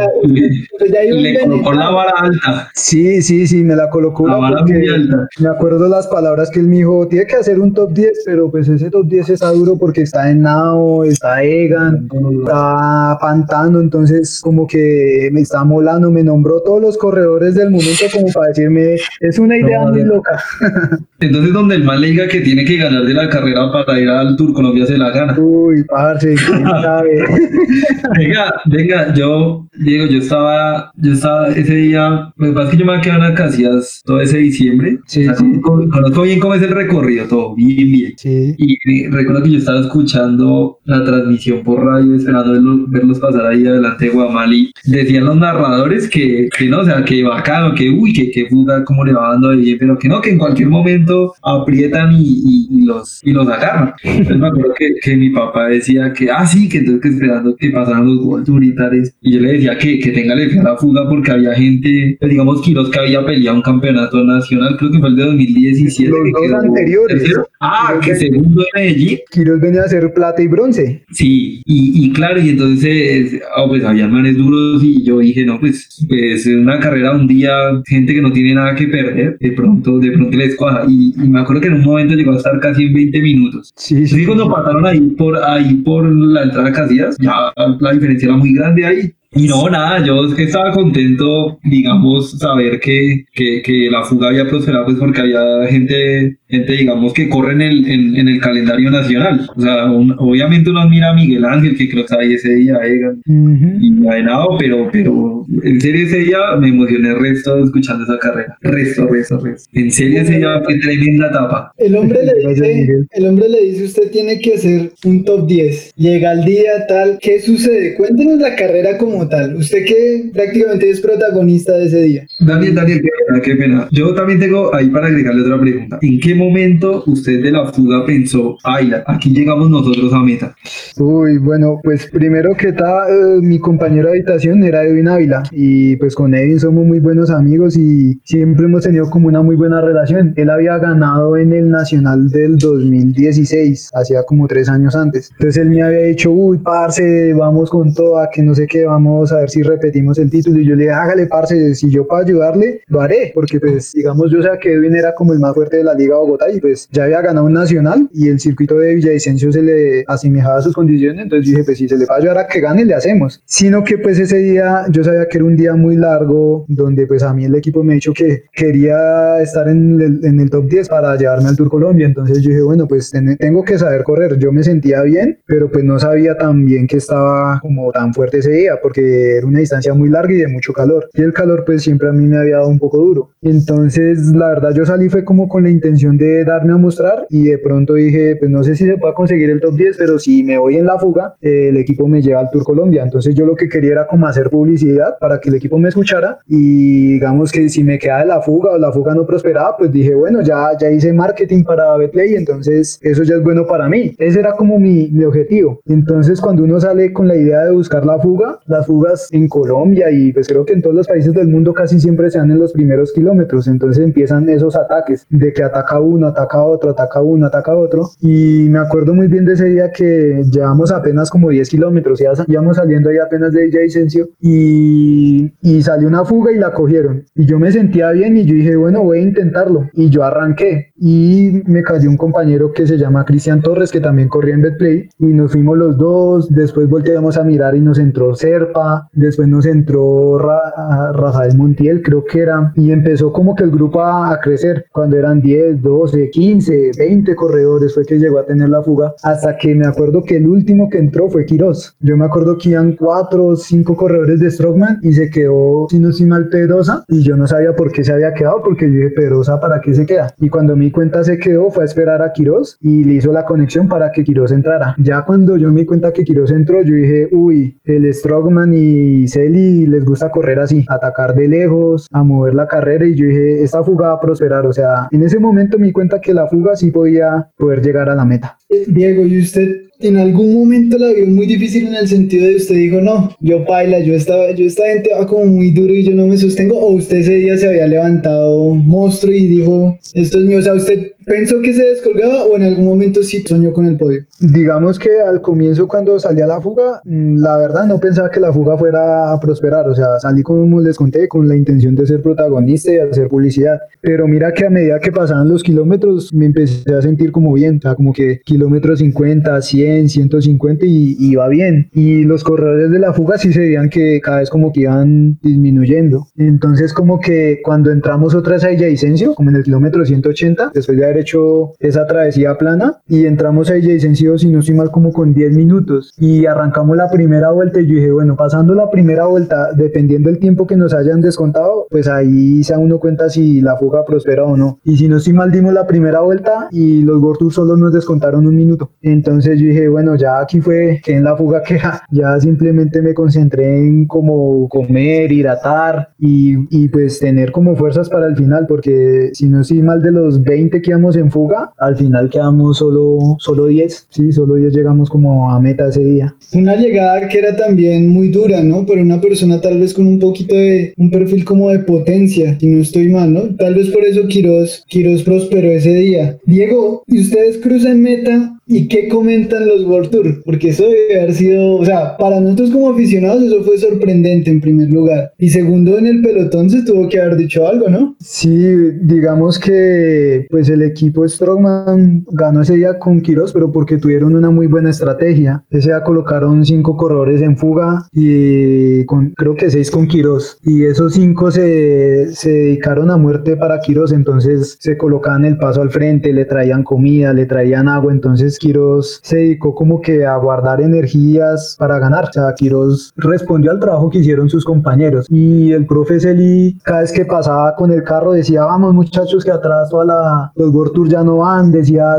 Pues le colocó la vara alta. Sí, sí, sí, me la colocó. La vara muy alta. Me acuerdo las palabras que él me dijo, tiene que hacer un top 10, pero pues ese top 10 está duro porque está en Nao, está Egan, está Pantalla entonces como que me está molando, me nombró todos los corredores del momento como para decirme, es una idea muy loca. [LAUGHS] Entonces donde el mal le diga que tiene que ganar de la carrera para ir al Tour Colombia se la gana. Uy, parce, quién sabe. [LAUGHS] venga, venga, yo, Diego, yo estaba, yo estaba ese día, me pasa que yo me quedé en Acacias todo ese diciembre. Sí, Conozco, bien cómo es el recorrido, todo bien, bien. Sí. Y recuerdo que yo estaba escuchando la transmisión por radio, esperando verlos pasar ahí adelante de Guamali, decían los narradores que, que no, o sea, que bacano, que uy, que, que fuga, cómo le va dando de bien, pero que no, que en cualquier momento aprietan y, y, los, y los agarran. Entonces me acuerdo que, que, mi papá decía que, ah, sí, que entonces que esperando que pasaran los World Unitares, y yo le decía que, que la fuga porque había gente, pues, digamos, Quiroz que había peleado un campeonato nacional, creo que fue el de 2017. Los dos anteriores. Ah, que segundo en Medellín. Quiroz venía a hacer plata y bronce. Sí, y, y claro, y entonces oh, pues había manes duros y yo dije, no, pues, pues una carrera un día, gente que no tiene nada que perder, de pronto, de pronto les cuaja. Y, me acuerdo que en un momento llegó a estar casi en 20 minutos. Sí, sí. Y cuando pasaron ahí por, ahí por la entrada de Casillas, ya la diferencia era muy grande ahí. Y no, nada, yo estaba contento, digamos, saber que, que, que, la fuga había prosperado, pues porque había gente, gente digamos, que corre en el, en, el calendario nacional. O sea, obviamente uno admira a Miguel Ángel, que creo que ahí ese día, Egan, y a Henao, pero, pero en serio ese día me emocioné resto escuchando esa carrera. Resto, resto, resto. En serio ese día fue tremenda etapa. El hombre le [LAUGHS] dice, el hombre le dice, usted tiene que hacer un top 10. Llega el día tal, ¿qué sucede? Cuéntenos la carrera como tal. Usted que prácticamente es protagonista de ese día. Daniel, Daniel, qué pena, qué pena. Yo también tengo ahí para agregarle otra pregunta. ¿En qué momento usted de la fuga pensó, ay, aquí llegamos nosotros a meta? Uy, bueno, pues primero que tal, eh, mi compañero de habitación era Edwin Ávila y pues con Edwin somos muy buenos amigos y siempre hemos tenido como una muy buena relación. Él había ganado en el Nacional del 2016, hacía como tres años antes. Entonces él me había dicho, uy, parce, vamos con toda, que no sé qué, vamos a ver si repetimos el título. Y yo le dije, hágale, parce, si yo puedo ayudarle, lo haré. Porque, pues, digamos, yo sé que Edwin era como el más fuerte de la Liga Bogotá y, pues, ya había ganado un nacional y el circuito de Villavicencio se le asemejaba a sus condiciones. Entonces dije, pues, si se le va a ayudar a que gane, le hacemos. Sino que, pues, ese día yo sabía que era un día muy largo donde, pues, a mí el equipo me ha dicho que quería estar en el, en el top 10 para llevarme al Tour Colombia. Entonces yo dije, bueno, pues, tengo que saber correr. Yo me sentía bien, pero, pues, no sabía tan bien que estaba como tan fuerte ese día porque era una distancia muy larga y de mucho calor. Y el calor pues siempre a mí me había dado un poco duro. Entonces la verdad yo salí fue como con la intención de darme a mostrar y de pronto dije pues no sé si se puede conseguir el top 10, pero si me voy en la fuga, el equipo me lleva al Tour Colombia. Entonces yo lo que quería era como hacer publicidad para que el equipo me escuchara y digamos que si me quedaba de la fuga o la fuga no prosperaba, pues dije bueno ya, ya hice marketing para Betplay, entonces eso ya es bueno para mí. Ese era como mi, mi objetivo. Entonces cuando uno sale con la idea de buscar la fuga, las fugas en Colombia y pues creo que en todos los países del mundo casi siempre se dan en los primeros kilómetros, entonces empiezan esos ataques de que ataca uno, ataca otro, ataca uno, ataca otro y me acuerdo muy bien de ese día que llevamos apenas como 10 kilómetros, ya íbamos saliendo ahí apenas de Vicencio y, y salió una fuga y la cogieron y yo me sentía bien y yo dije bueno voy a intentarlo y yo arranqué y me cayó un compañero que se llama Cristian Torres que también corría en Betplay y nos fuimos los dos, después volteamos a mirar y nos entró Serpa, después nos entró Rafael Montiel creo que era y empezó como que el grupo a, a crecer cuando eran 10, 12, 15, 20 corredores fue que llegó a tener la fuga hasta que me acuerdo que el último que entró fue Quiroz. Yo me acuerdo que iban 4 o 5 corredores de Strongman y se quedó, si no mal, Pedrosa y yo no sabía por qué se había quedado porque yo dije, Pedrosa, ¿para qué se queda? Y cuando me cuenta se quedó, fue a esperar a Quiroz y le hizo la conexión para que Quiroz entrara. Ya cuando yo me di cuenta que Quiroz entró, yo dije, uy, el Strongman y Celi les gusta correr así, atacar de lejos, a mover la carrera y yo dije, esta fuga va a prosperar. O sea, en ese momento me di cuenta que la fuga sí podía poder llegar a la meta. Diego, ¿y usted en algún momento la vio muy difícil en el sentido de usted dijo, no, yo baila, yo estaba, yo esta gente va como muy duro y yo no me sostengo, o usted ese día se había levantado monstruo y dijo, esto es mío, o sea, usted pensó que se descolgaba o en algún momento sí soñó con el podio? Digamos que al comienzo cuando salía la fuga, mm, la verdad no pensaba que la fuga fuera a prosperar, o sea, salí como les conté con la intención de ser protagonista y hacer publicidad, pero mira que a medida que pasaban los kilómetros me empecé a sentir como bien, o sea, como que kilómetros 50, 100, 150 y iba bien. Y los corredores de la fuga sí se veían que cada vez como que iban disminuyendo. Entonces como que cuando entramos otra vez a Villavicencio, como en el kilómetro 180, después de haber hecho esa travesía plana, y entramos a Villavicencio, si no estoy mal, como con 10 minutos. Y arrancamos la primera vuelta y yo dije, bueno, pasando la primera vuelta, dependiendo del tiempo que nos hayan descontado, pues ahí se uno cuenta si la fuga prospera o no. Y si no estoy mal, dimos la primera vuelta y los Gortus solo nos descontaron un minuto. Entonces yo dije, bueno, ya aquí fue que en la fuga que [LAUGHS] ya simplemente me concentré en como comer, hidratar y, y pues tener como fuerzas para el final, porque si no estoy mal de los 20 que en fuga, al final quedamos solo, solo 10, sí, solo 10 llegamos como a meta ese día. Una llegada que era también muy dura, ¿no? Pero una persona tal vez con un poquito de, un perfil como de potencia, si no estoy mal, ¿no? Tal vez por eso Quiroz, Quiroz prosperó ese día. Diego, ¿y ustedes cruzan meta ¿Y qué comentan los World Tour? Porque eso debe haber sido, o sea, para nosotros como aficionados eso fue sorprendente en primer lugar. Y segundo, en el pelotón se tuvo que haber dicho algo, ¿no? Sí, digamos que pues el equipo Strongman ganó ese día con Quiroz, pero porque tuvieron una muy buena estrategia. Ese día colocaron cinco corredores en fuga y con, creo que seis con Quiroz. Y esos cinco se, se dedicaron a muerte para Quiroz, entonces se colocaban el paso al frente, le traían comida, le traían agua, entonces Quiroz se dedicó como que a guardar energías para ganar. O sea, Quiroz respondió al trabajo que hicieron sus compañeros. Y el profe Celi, cada vez que pasaba con el carro, decía, vamos muchachos, que atrás toda la, los World Tour ya no van. Decía,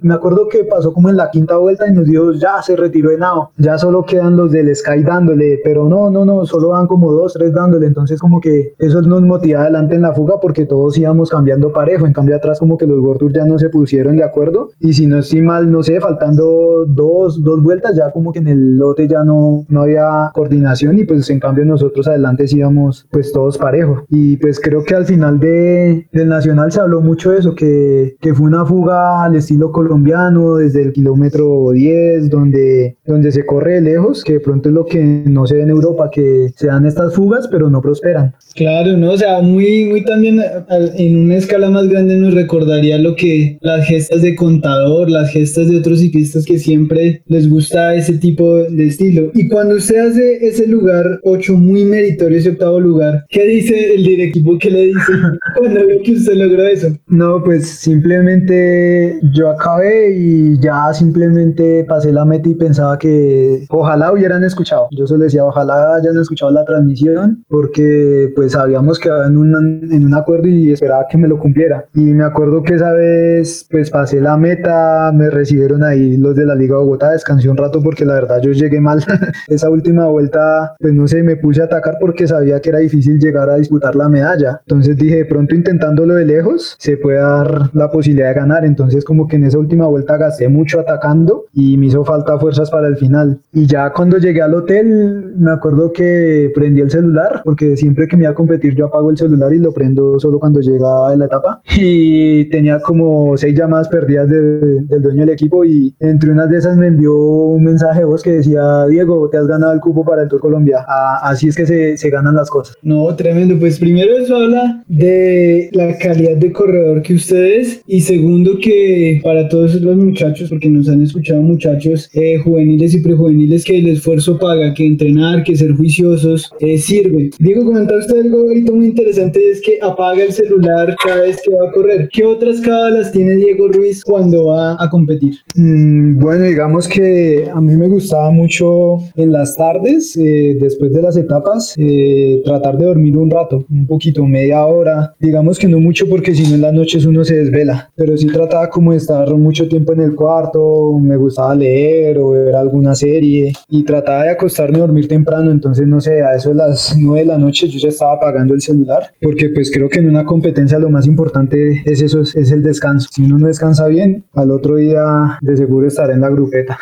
me acuerdo que pasó como en la quinta vuelta y nos dijo, ya se retiró de Nao. Ya solo quedan los del Sky dándole. Pero no, no, no, solo van como dos, tres dándole. Entonces como que eso nos motiva adelante en la fuga porque todos íbamos cambiando parejo. En cambio atrás como que los World Tour ya no se pusieron de acuerdo. Y si no estoy mal, no sé, faltando dos, dos vueltas, ya como que en el lote ya no, no había coordinación y pues en cambio nosotros adelante íbamos pues todos parejos. Y pues creo que al final de, del Nacional se habló mucho de eso, que, que fue una fuga al estilo colombiano desde el kilómetro 10, donde, donde se corre lejos, que de pronto es lo que no se ve en Europa, que se dan estas fugas pero no prosperan. Claro, ¿no? O sea, muy, muy también en una escala más grande nos recordaría lo que las gestas de contador, las gestas de otros ciclistas que siempre les gusta ese tipo de estilo. Y cuando usted hace ese lugar 8 muy meritorio, ese octavo lugar, ¿qué dice el directivo? ¿Qué le dice [LAUGHS] cuando ve que usted logró eso? No, pues simplemente yo acabé y ya simplemente pasé la meta y pensaba que ojalá hubieran escuchado. Yo solo decía, ojalá hayan escuchado la transmisión porque pues habíamos quedado en un, en un acuerdo y esperaba que me lo cumpliera. Y me acuerdo que esa vez pues pasé la meta, me recibieron ahí los de la Liga de Bogotá, descansé un rato porque la verdad yo llegué mal. [LAUGHS] Esa última vuelta, pues no sé, me puse a atacar porque sabía que era difícil llegar a disputar la medalla. Entonces dije, de pronto intentándolo de lejos, se puede dar la posibilidad de ganar. Entonces como que en esa última vuelta gasté mucho atacando y me hizo falta fuerzas para el final. Y ya cuando llegué al hotel, me acuerdo que prendí el celular, porque siempre que me iba a competir yo apago el celular y lo prendo solo cuando llega la etapa. [LAUGHS] Y tenía como seis llamadas perdidas del dueño del equipo equipo y entre unas de esas me envió un mensaje vos que decía, Diego, te has ganado el cupo para el Tour Colombia. así es que se, se ganan las cosas. No, tremendo. Pues primero eso habla de la calidad de corredor que ustedes y segundo que para todos los muchachos, porque nos han escuchado muchachos eh, juveniles y prejuveniles que el esfuerzo paga, que entrenar, que ser juiciosos eh, sirve. Diego, comentaba usted algo ahorita muy interesante y es que apaga el celular cada vez que va a correr. ¿Qué otras cábalas tiene Diego Ruiz cuando va a competir? Mm, bueno, digamos que a mí me gustaba mucho en las tardes, eh, después de las etapas, tratar de dormir un rato, un poquito, media hora. Digamos que no mucho porque si no en las noches uno se desvela, pero sí trataba como de estar mucho tiempo en el cuarto, me gustaba leer o ver alguna serie y trataba de acostarme a dormir temprano, entonces no sé, a eso de las 9 de la noche yo ya estaba apagando el celular, porque pues creo que en una competencia lo más importante es eso, es el descanso. Si uno no descansa bien, al otro día de seguro estará en la grupeta.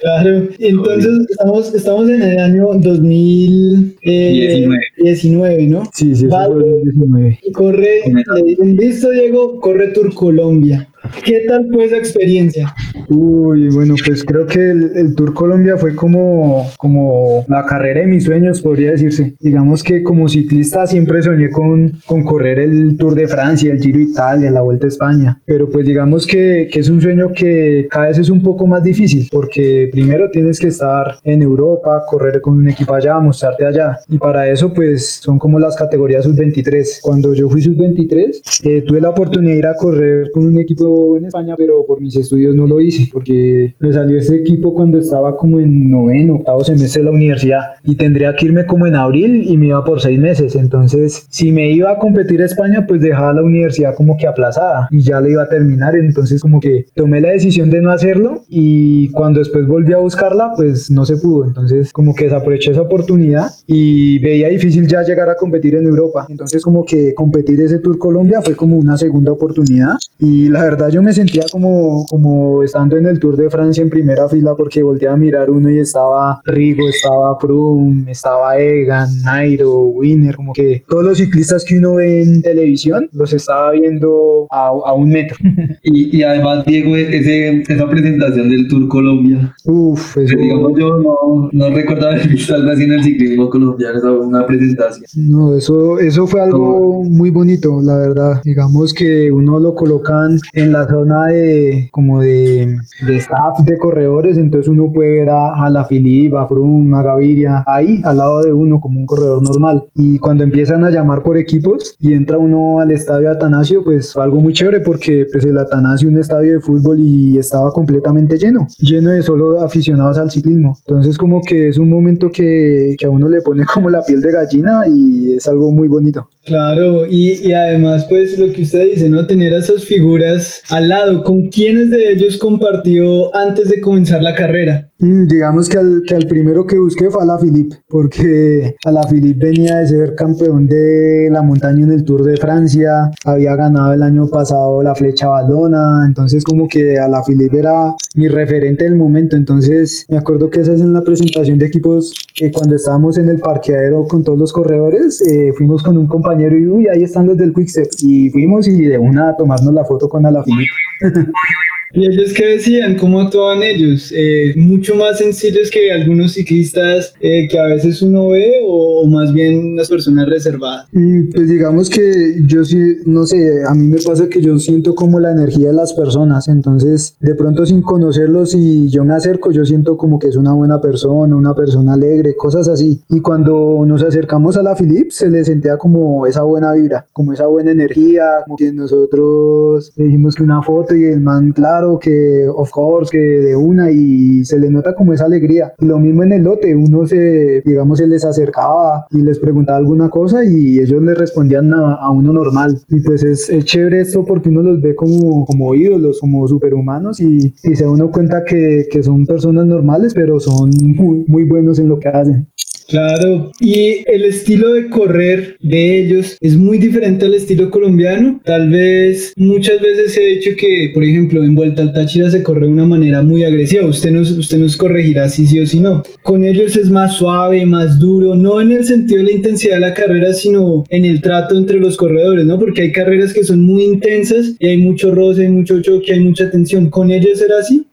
claro, entonces estamos, estamos en el año 2019, ¿no? Sí, sí, vale. 2019. Corre, le dicen, listo Diego, corre Tour Colombia. ¿Qué tal fue esa experiencia? Uy, bueno, pues creo que el, Tour Colombia fue como, como la carrera de mis sueños, podría decirse. Digamos que como ciclista siempre soñé con, con correr el Tour de Francia, el Giro Italia, la Vuelta a España. Pero pues digamos que, que es un sueño que cada vez es un poco más difícil, porque primero tienes que estar en Europa, correr con un equipo allá, mostrarte allá. Y para eso pues son como las categorías sub-23. Cuando yo fui sub-23, eh, tuve la oportunidad de ir a correr con un equipo en España, pero por mis estudios no lo hice, porque me salió ese equipo cuando estaba como en noveno, octavo semestre de la universidad y tendría que irme como en abril y me iba por seis meses. Entonces, si me iba a competir a España, pues dejaba la universidad como que aplazada y ya le iba a terminar. Entonces, como que tomé la decisión de no hacerlo y cuando después volví a buscarla, pues no se pudo. Entonces, como que desaproveché esa oportunidad y veía difícil ya llegar a competir en Europa. Entonces, como que competir ese Tour Colombia fue como una segunda oportunidad y la verdad yo me sentía como, como estando en el Tour de Francia en primera fila porque volteaba a mirar uno y estaba Rigo, estaba Froome, estaba Egan, Nairo, Winner, como que todos los ciclistas que uno ve en televisión los estaba viendo a, a un metro. [LAUGHS] y, y, además, Diego, ese, esa presentación del Tour Colombia. Uf, eso... Digamos, yo no, no recuerdo haber visto algo así en el ciclismo colombiano, esa una presentación. No, eso, eso fue algo muy bonito, la verdad. Digamos que uno lo colocan en la zona de como de, de staff de corredores, entonces uno puede ver a, a la Filip, a Froome, a Gaviria, ahí al lado de uno como un corredor normal. Y cuando empiezan a llamar por equipos y entra uno al estadio Atanasio, pues algo muy chévere porque pues el Atanasio un estadio de fútbol y estaba completamente lleno, lleno de solo aficionados al ciclismo. Entonces como que es un momento que, que a uno le pone [LAUGHS] como la piel de gallina y es algo muy bonito. Claro, y, y además pues lo que usted dice, ¿no? Tener a esas figuras al lado, ¿con quiénes de ellos compartió antes de comenzar la carrera? Mm, digamos que al, que al primero que busqué fue a la Philippe, porque a la Philippe venía de ser campeón de la montaña en el Tour de Francia, había ganado el año pasado la flecha Baldona, entonces como que a la Philippe era mi referente del momento, entonces me acuerdo que esa es en la presentación de equipos, que cuando estábamos en el parqueadero con todos los corredores, eh, fuimos con un compañero y uy, ahí están los del Quickstep, y fuimos y de una a tomarnos la foto con Alaphilippe. [LAUGHS] ¿Y ellos qué decían? ¿Cómo actuaban ellos? Eh, ¿Mucho más sencillos que algunos ciclistas eh, que a veces uno ve o, más bien unas personas reservadas? Mm, pues digamos que yo sí, no sé, a mí me pasa que yo siento como la energía de las personas, entonces de pronto sin conocerlos y yo me acerco, yo siento como que es una buena persona, una persona alegre, cosas así. Y cuando nos acercamos a la Philips se le sentía como esa buena vibra, como esa buena energía, como que nosotros le dijimos que una foto y el man, claro, que of course, que de una y se le nota como esa alegría. lo mismo en el lote, uno se, digamos, se les acercaba y les preguntaba alguna cosa y ellos le respondían a, uno normal. Y pues es, es, chévere esto porque uno los ve como, como ídolos, como superhumanos y, y se da uno cuenta que, que son personas normales, pero son muy, muy buenos en lo que hacen. Claro, y el estilo de correr de ellos es muy diferente al estilo colombiano. Tal vez muchas veces he dicho que, por ejemplo, en Vuelta al Táchira se corre de una manera muy agresiva. Usted nos, usted nos corregirá si sí o si no. Con ellos es más suave, más duro, no en el sentido de la intensidad de la carrera, sino en el trato entre los corredores, ¿no? Porque hay carreras que son muy intensas y hay mucho roce, hay mucho choque, hay mucha tensión. ¿Con ellos era así?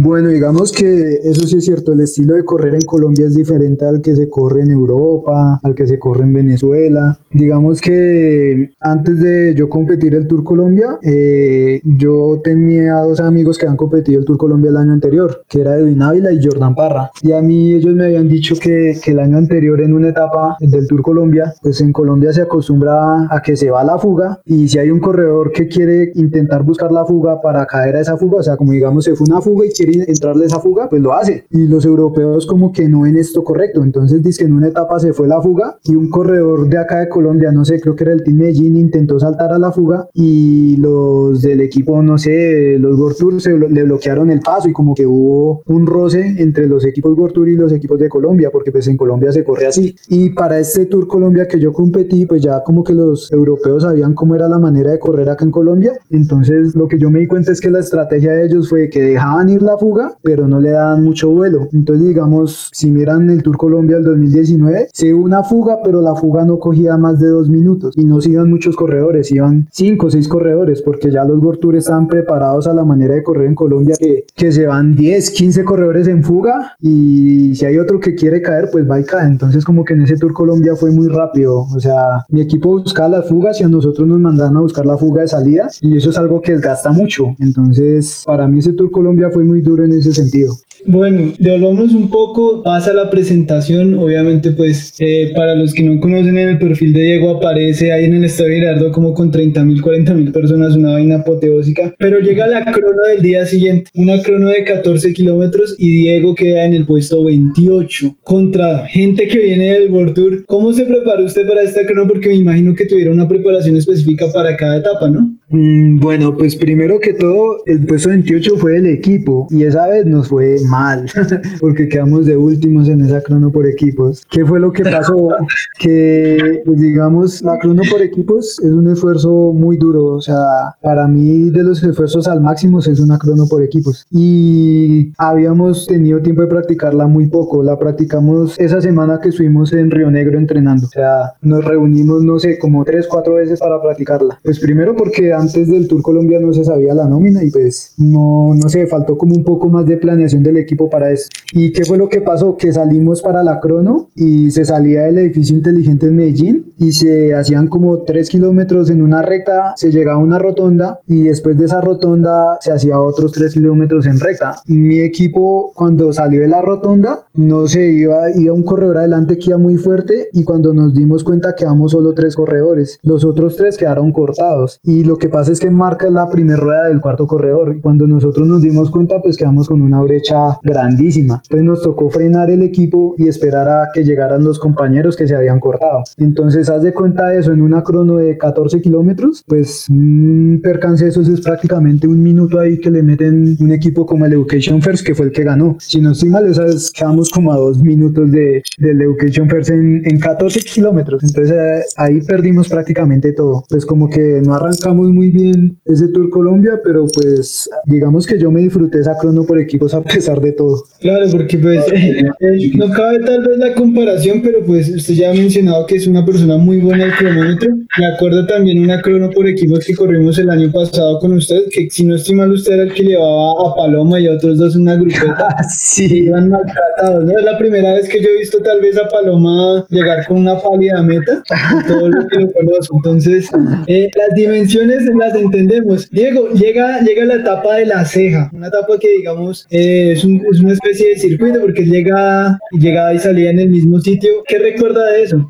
Bueno, digamos que eso sí es cierto, el estilo de correr en Colombia es diferente al que se corre en Europa, al que se corre en Venezuela. Digamos que antes de yo competir el Tour Colombia, eh, yo tenía dos amigos que han competido el Tour Colombia el año anterior, que era Edwin Ávila y Jordan Parra. Y a mí ellos me habían dicho que, el año anterior en una etapa del Tour Colombia, pues en Colombia se acostumbra a que se va la fuga y si hay un corredor que quiere intentar buscar la fuga para caer a esa fuga, o sea, como digamos se fue una fuga y quiere entrarle esa fuga, pues lo hace. Y los europeos como que no ven esto correcto. Entonces dice que en una etapa se fue la fuga y un corredor de acá de Colombia, no sé, creo que era el Team Medellín, intentó saltar a la fuga y los del equipo, no sé, los Gortur se le bloquearon el paso y como que hubo un roce entre los equipos Gortur y los equipos de Colombia, porque pues en Colombia se corre así. Y para este Tour Colombia que yo competí, pues ya como que los europeos sabían cómo era la manera de correr acá en Colombia. Entonces lo que yo me di cuenta es que la estrategia de ellos fue que dejaban ir la fuga, pero no le daban mucho vuelo. Entonces, digamos, si miran el Tour Colombia del 2019, se una fuga, pero la fuga no cogía más de dos minutos y no se iban muchos corredores, iban cinco o seis corredores, porque ya los Tour están preparados a la manera de correr en Colombia, que, que se van 10, 15 corredores en fuga y si hay otro que quiere caer, pues va y cae. Entonces, como que en ese Tour Colombia fue muy rápido. O sea, mi equipo buscaba las fugas y a nosotros nos mandaban a buscar la fuga de salida y eso es algo que desgasta mucho. Entonces, para mí ese Tour Colombia fue muy duro en ese sentido. Bueno, devolvamos un poco más a la presentación. Obviamente, pues, eh, para los que no conocen en el perfil de Diego, aparece ahí en el Estadio Girardo como con 30 mil, 40 mil personas, una vaina apoteósica. Pero llega la crono del día siguiente, una crono de 14 kilómetros y Diego queda en el puesto 28 contra gente que viene del World Tour. ¿Cómo se preparó usted para esta crono? Porque me imagino que tuviera una preparación específica para cada etapa, ¿no? Mm, bueno, pues primero que todo, el puesto 28 fue el equipo y esa vez nos fue mal [LAUGHS] porque quedamos de últimos en esa crono por equipos. ¿Qué fue lo que pasó? [LAUGHS] que, pues, digamos, la crono por equipos es un esfuerzo muy duro. O sea, para mí, de los esfuerzos al máximo, es una crono por equipos. Y habíamos tenido tiempo de practicarla muy poco. La practicamos esa semana que estuvimos en Río Negro entrenando. O sea, nos reunimos, no sé, como tres, cuatro veces para practicarla. Pues primero porque antes del Tour Colombia no se sabía la nómina y pues no, no sé, faltó como un poco más de planeación del equipo para eso. ¿Y qué fue lo que pasó? Que salimos para la crono y se salía del edificio inteligente en Medellín y se hacían como tres kilómetros en una recta, se llegaba a una rotonda y después de esa rotonda se hacía otros tres kilómetros en recta. Mi equipo cuando salió de la rotonda no se iba, iba un corredor adelante que iba muy fuerte y cuando nos dimos cuenta quedamos solo tres corredores, los otros tres quedaron cortados y lo que pasa es que marca la primera rueda del cuarto corredor y cuando nosotros nos dimos cuenta pues quedamos con una brecha grandísima, entonces nos tocó frenar el equipo y esperar a que llegaran los compañeros que se habían cortado. Entonces haz de cuenta eso en una crono de 14 kilómetros, pues un percance de esos es prácticamente un minuto ahí que le meten un equipo como el Education First que fue el que ganó. Si no estoy mal, esas quedamos como a dos minutos de, del Education First en, en 14 kilómetros. Entonces eh, ahí perdimos prácticamente todo. Pues como que no arrancamos muy bien ese Tour Colombia, pero pues digamos que yo me disfruté esa crono por equipos a pesar de todo. Claro, porque pues eh, eh, no cabe tal vez la comparación, pero pues usted ya ha mencionado que es una persona muy buena al cronómetro. Me acuerdo también una crono por equipos que corrimos el año pasado con usted, que si no estoy mal usted era el que llevaba a Paloma y a otros dos una grupeta. [LAUGHS] sí. Iban maltratados, ¿no? Es la primera vez que yo he visto tal vez a Paloma llegar con una pálida meta, todo lo que lo conozco. Entonces, eh, las dimensiones las entendemos. Diego, llega, llega la etapa de la ceja, una etapa que digamos eh, es, un, una especie de circuito porque llega, llegaba y salía en el mismo sitio. ¿Qué recuerda de eso?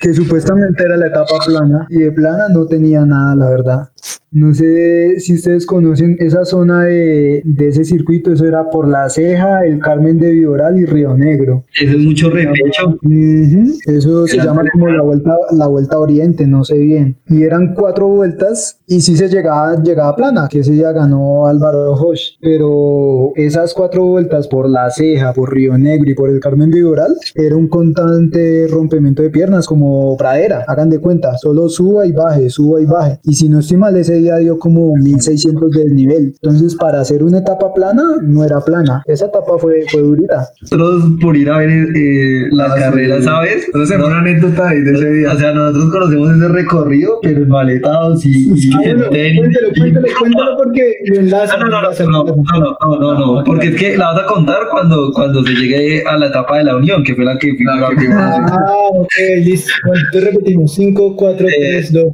Que supuestamente era la etapa plana y de plana no tenía nada, la verdad. No sé si ustedes conocen esa zona de, de, ese circuito, eso era por La Ceja, el Carmen de Viboral y Río Negro. Eso es mucho repecho. Uh -huh. Eso se llama como la vuelta, la vuelta oriente, no sé bien. Y eran cuatro vueltas y sí se llegaba, llegaba plana, que ese día ganó Álvaro Hosh, pero esas cuatro vueltas por La Ceja, por Río Negro y por el Carmen de Ural, era un constante rompimiento de piernas como pradera, hagan de cuenta, solo suba y baje, suba y baje, y si no estoy mal, ese día dio como 1600 del nivel, entonces para hacer una etapa plana, no era plana, esa etapa fue, fue durita. Nosotros por ir a ver eh, las carreras, ¿sabes? Entonces, una anécdota ahí de ese día. O sea, nosotros conocemos ese recorrido, pero maletados y, y Ah, bueno, en tenis. cuéntelo, cuéntelo, cuéntelo porque lo enlaza. No, no, no, no, no, no, no, no, no, porque es que la vas a contar cuando, cuando se llegue a la etapa de la unión, que fue la que La que. Ah, ok, listo. Bueno, entonces repetimos: 5, 4, 3, 2.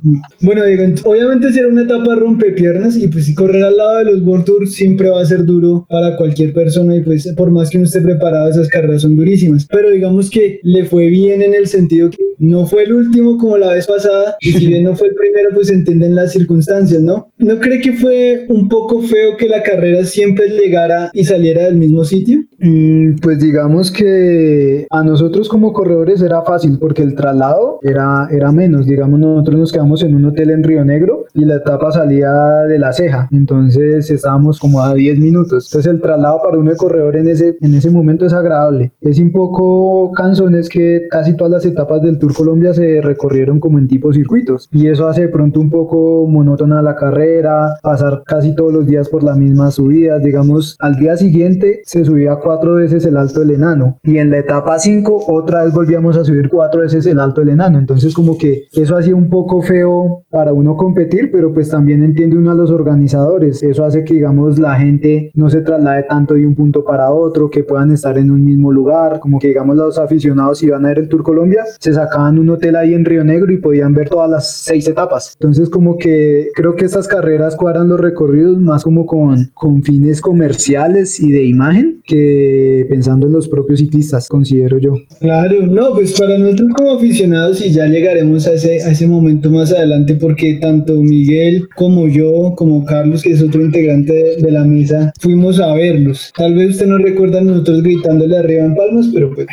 Bueno, digo, ent- obviamente será una etapa rompepiernas y pues correr al lado de los World Tour siempre va a ser duro para cualquier persona y pues por más que uno esté preparado, esas carreras son durísimas. Pero digamos que le fue bien en el sentido que no fue el último como la vez pasada y si bien no fue el primero, pues entienden las circunstancias, ¿no? ¿No cree que fue un poco feo que la carrera siempre llegara y saliera del mismo sitio? Mm, Pues digamos que a nosotros como corredores era fácil porque el traslado era, era menos. Digamos, nosotros nos quedamos en un hotel en Río Negro y la etapa salía de la ceja. Entonces estábamos como a 10 minutos. Entonces el traslado para uno de corredor en ese, en ese momento es agradable. Es un poco cansón, es que casi todas las etapas del Tour Colombia se recorrieron como en tipo circuitos. Y eso hace de pronto un poco monótona la carrera, pasar casi todos los días por las mismas subidas. Digamos, al día siguiente se subía cuatro veces el alto del enano. Y en la etapa 5 otra vez volvíamos a subir cuatro veces el alto del enano. Entonces como que eso hacía un poco feo para uno competir, pero pues también entiende uno a los organizadores. Eso hace que digamos la gente no se traslade tanto de un punto para otro, que puedan estar en un mismo lugar, como que digamos los aficionados si iban a ver el Tour Colombia, se sacaban un hotel ahí en Río Negro y podían ver todas las seis etapas. Entonces como que creo que estas carreras cuadran los recorridos más como con, con fines comerciales y de imagen que pensando en los propios ciclistas, considero yo. Claro, no, pues para nosotros como aficionados y ya llegaremos a ese, a ese momento más adelante porque tanto Miguel como yo, como Carlos, que es otro integrante de, de la mesa, fuimos a verlos. Tal vez usted no recuerda a nosotros gritándole arriba en Palmas, pero pues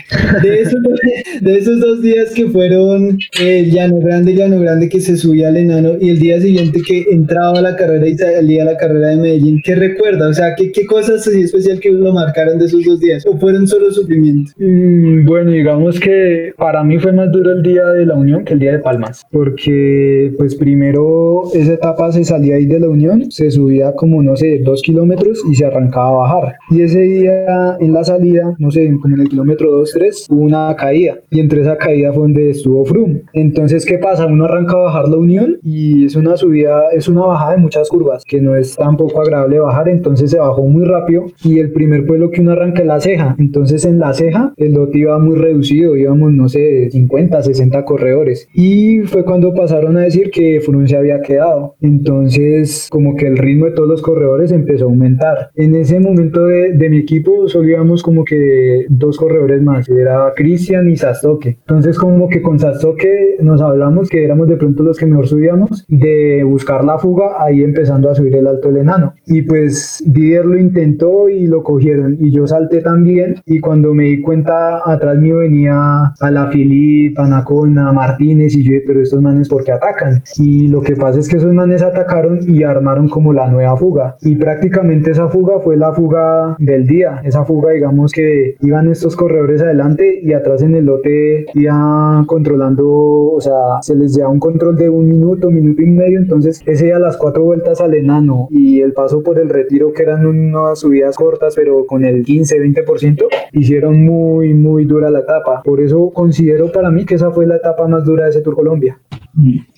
de esos, [LAUGHS] de esos dos días que fueron el Llano Grande, Llano Grande que se subía al enano y el día siguiente que entraba a la carrera y salía a la carrera de Medellín, ¿qué recuerda? O sea, ¿qué, qué cosas así especial que lo marcaron de esos dos días? ¿O fueron solo sufrimientos? Mm, Bueno, digamos que para mí fue más duro el día de la Unión que el día de Palmas, porque pues primero esa etapa se salía ahí de la Unión, se subía como no sé, dos kilómetros y se arrancaba a bajar. Y ese día en la salida, no sé, como en el kilómetro 2, 3, hubo una caída y entre esa caída fue donde estuvo Froome. Entonces, ¿qué pasa? Uno arranca a bajar la Unión y es una subida, es una bajada de muchas curvas, que no es tampoco agradable bajar, entonces se bajó muy rápido y el primer pueblo que uno arranca es la ceja. Entonces en la ceja el lote iba muy reducido, íbamos, no sé, 50, 60 corredores. Y fue cuando pasaron a decir que Froome se había quedado. Entonces como que el ritmo de todos los corredores empezó a aumentar. En ese momento de, de mi equipo solo íbamos como que dos corredores más, era Cristian y Sastoque. Entonces como que con Sastoque nos hablamos que éramos de pronto los que mejor subíamos, de buscar la fuga, ahí empezando a subir el alto del enano. Y pues Didier lo intentó y lo cogieron y yo salté también y cuando me di cuenta atrás mío venía a la Filip, Anacona, Martínez y yo, pero estos manes ¿por qué atacan? Y lo que pasa es que esos manes atacaron y armaron como la nueva fuga. Y prácticamente esa fuga fue la fuga del día, esa fuga digamos que iban estos corredores adelante y atrás en el lote iban controlando, o sea, se les da un control de un minuto, minuto y medio, entonces ese día las cuatro vueltas al enano y el paso por el retiro que eran unas subidas cortas pero con el 15-20% hicieron muy muy dura la etapa, por eso considero para mí que esa fue la etapa más dura de ese Tour Colombia.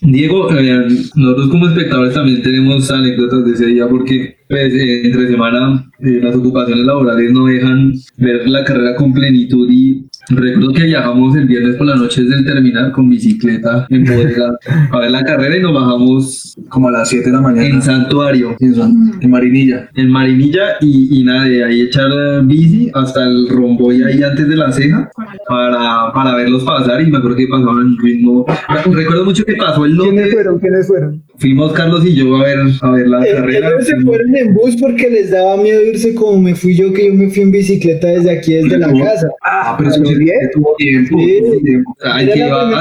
Diego, eh, nosotros como espectadores también tenemos anécdotas de ese día porque pues, eh, entre semana eh, las ocupaciones laborales no dejan ver la carrera con plenitud y recuerdo que viajamos el viernes por la noche desde el terminal con bicicleta en [LAUGHS] bodega a ver la carrera y nos bajamos Como a las 7 de la mañana. en Santuario, En, San- en Marinilla. en Marinilla y, y nada, de ahí echar bici hasta el romboy ahí antes de la ceja para, para verlos pasar y me acuerdo que pasaban en ritmo. Recuerdo mucho que pasó el ¿Quiénes lote. fueron? ¿Quiénes fueron? Fuimos Carlos y yo a ver, a ver la Eh, carrera. Ellos se fueron en bus porque les daba miedo irse como me fui yo, que yo me fui en bicicleta desde aquí, desde la casa. Ah, pero ¿A eso diez? tuvo tiempo. Sí. tuvo tiempo. Hay que llevar-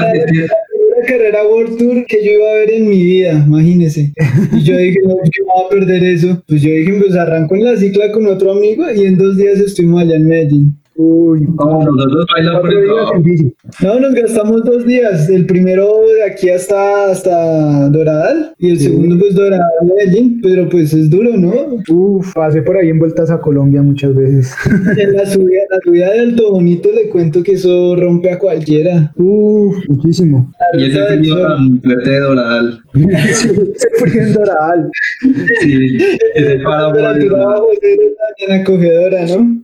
carrera World Tour que yo iba a ver en mi vida, imagínese. Y yo dije, no, yo voy a perder eso. Pues yo dije, pues arranco en la cicla con otro amigo y en dos días estuvimos allá en Medellín. Uy, No, nosotros. No, nos gastamos dos días. El primero de aquí hasta, hasta Doradal y el Sí. segundo pues Doradal Medellín. Pero pues es duro, ¿no? Uf, pasé por ahí en vueltas a Colombia muchas veces. [LAUGHS] En la subida, la subida de Alto Bonito le cuento que eso rompe a cualquiera. Uf, muchísimo. La Y ese frío tan fuerte de Doradal. [LAUGHS] Se fue en Doral. Sí, ese La páramo de temperatura Doradal. cero está tan acogedora, ¿no?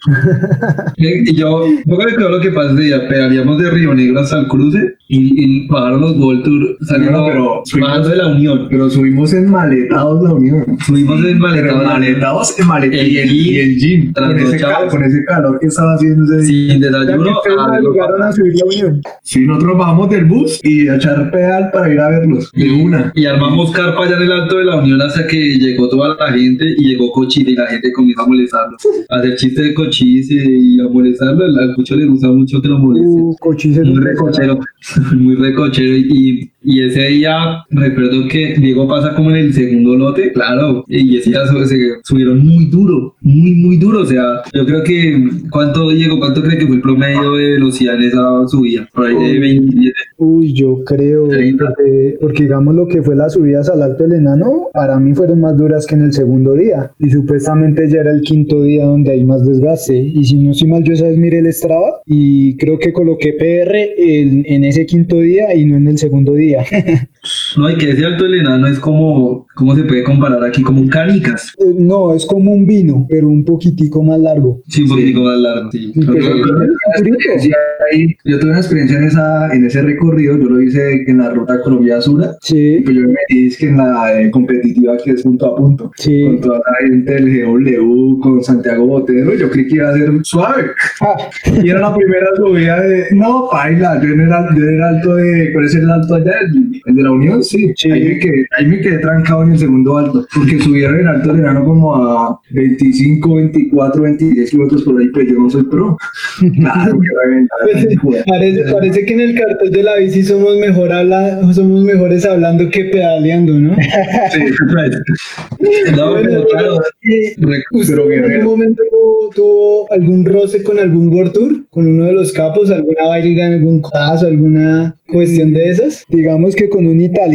Y yo, poco me creo lo que pasa día, pegaríamos de Río Negro hasta el cruce y, y bajaron los World Tour saliendo, No, pero bajando de la Unión. Pero subimos en maletados la unión. Subimos en Pero maletado. maletados en maletados. El Y el, y el jean. Con ese, cal- con ese calor que estaba haciendo ese día. Sin desayuno. ustedes a verlo madrugaron a subir la unión. Sí, nosotros bajamos del bus y a echar pedal para ir a verlos. De una. Y armamos carpa allá en el alto de la Unión hasta que llegó toda la gente y llegó Cochise y la gente comenzó a molestarlo. A hacer chistes de Cochise y a molestarlo. Al al Cucho le gusta mucho que lo. Uh, cochise. muy recochero, [LAUGHS] muy recochero y, y ese día recuerdo que Diego pasa como en el segundo lote, claro, y ese día se subieron muy duro, muy muy duro, o sea, yo creo que ¿cuánto Diego, cuánto cree que fue el promedio de velocidad en esa subida? Por ahí de 27. Uy, yo creo, porque, porque digamos lo que fue las subidas al Alto del Enano, para mí fueron más duras que en el segundo día. Y supuestamente ya era el quinto día donde hay más desgaste. Y si no estoy mal, yo esa vez miré el Strava y creo que coloqué PR en ese quinto día y no en el segundo día. [LAUGHS] No, y que ese alto del enano es como, ¿cómo se puede comparar aquí? Como un canicas, Eh, no, es como un vino, pero un poquitico más largo. sí, un poquito más largo, sí. Pero- yo tuve una experiencia en, esa, en ese recorrido, yo lo hice en la ruta Colombia-Sura, Sí, pues yo me metí es que en la eh, competitiva que es punto a punto, sí. con toda la gente del GW, con Santiago Botero, yo creí que iba a ser suave, Ah, y era la primera subida de, no, paila, yo en el, yo en el alto de, ¿cuál es el alto allá? El, el de la Unión, sí, Sí. Ahí, me quedé, ahí me quedé trancado en el segundo alto, porque subieron el alto de verano como a 25, 24, 26 kilómetros por ahí, pero yo no soy pro. [LAUGHS] Claro, que Pues, parece, parece que en el cartel de la bici somos mejor habla, somos mejores hablando que pedaleando, ¿no? [LAUGHS] Sí, [LAUGHS] No, pero claro, Eh, rec- ¿Usted Pero en algún momento tuvo, algún roce con algún World Tour? ¿Con uno de los capos? ¿Alguna baila, algún caso, alguna cuestión de esas? Digamos que con un italiano,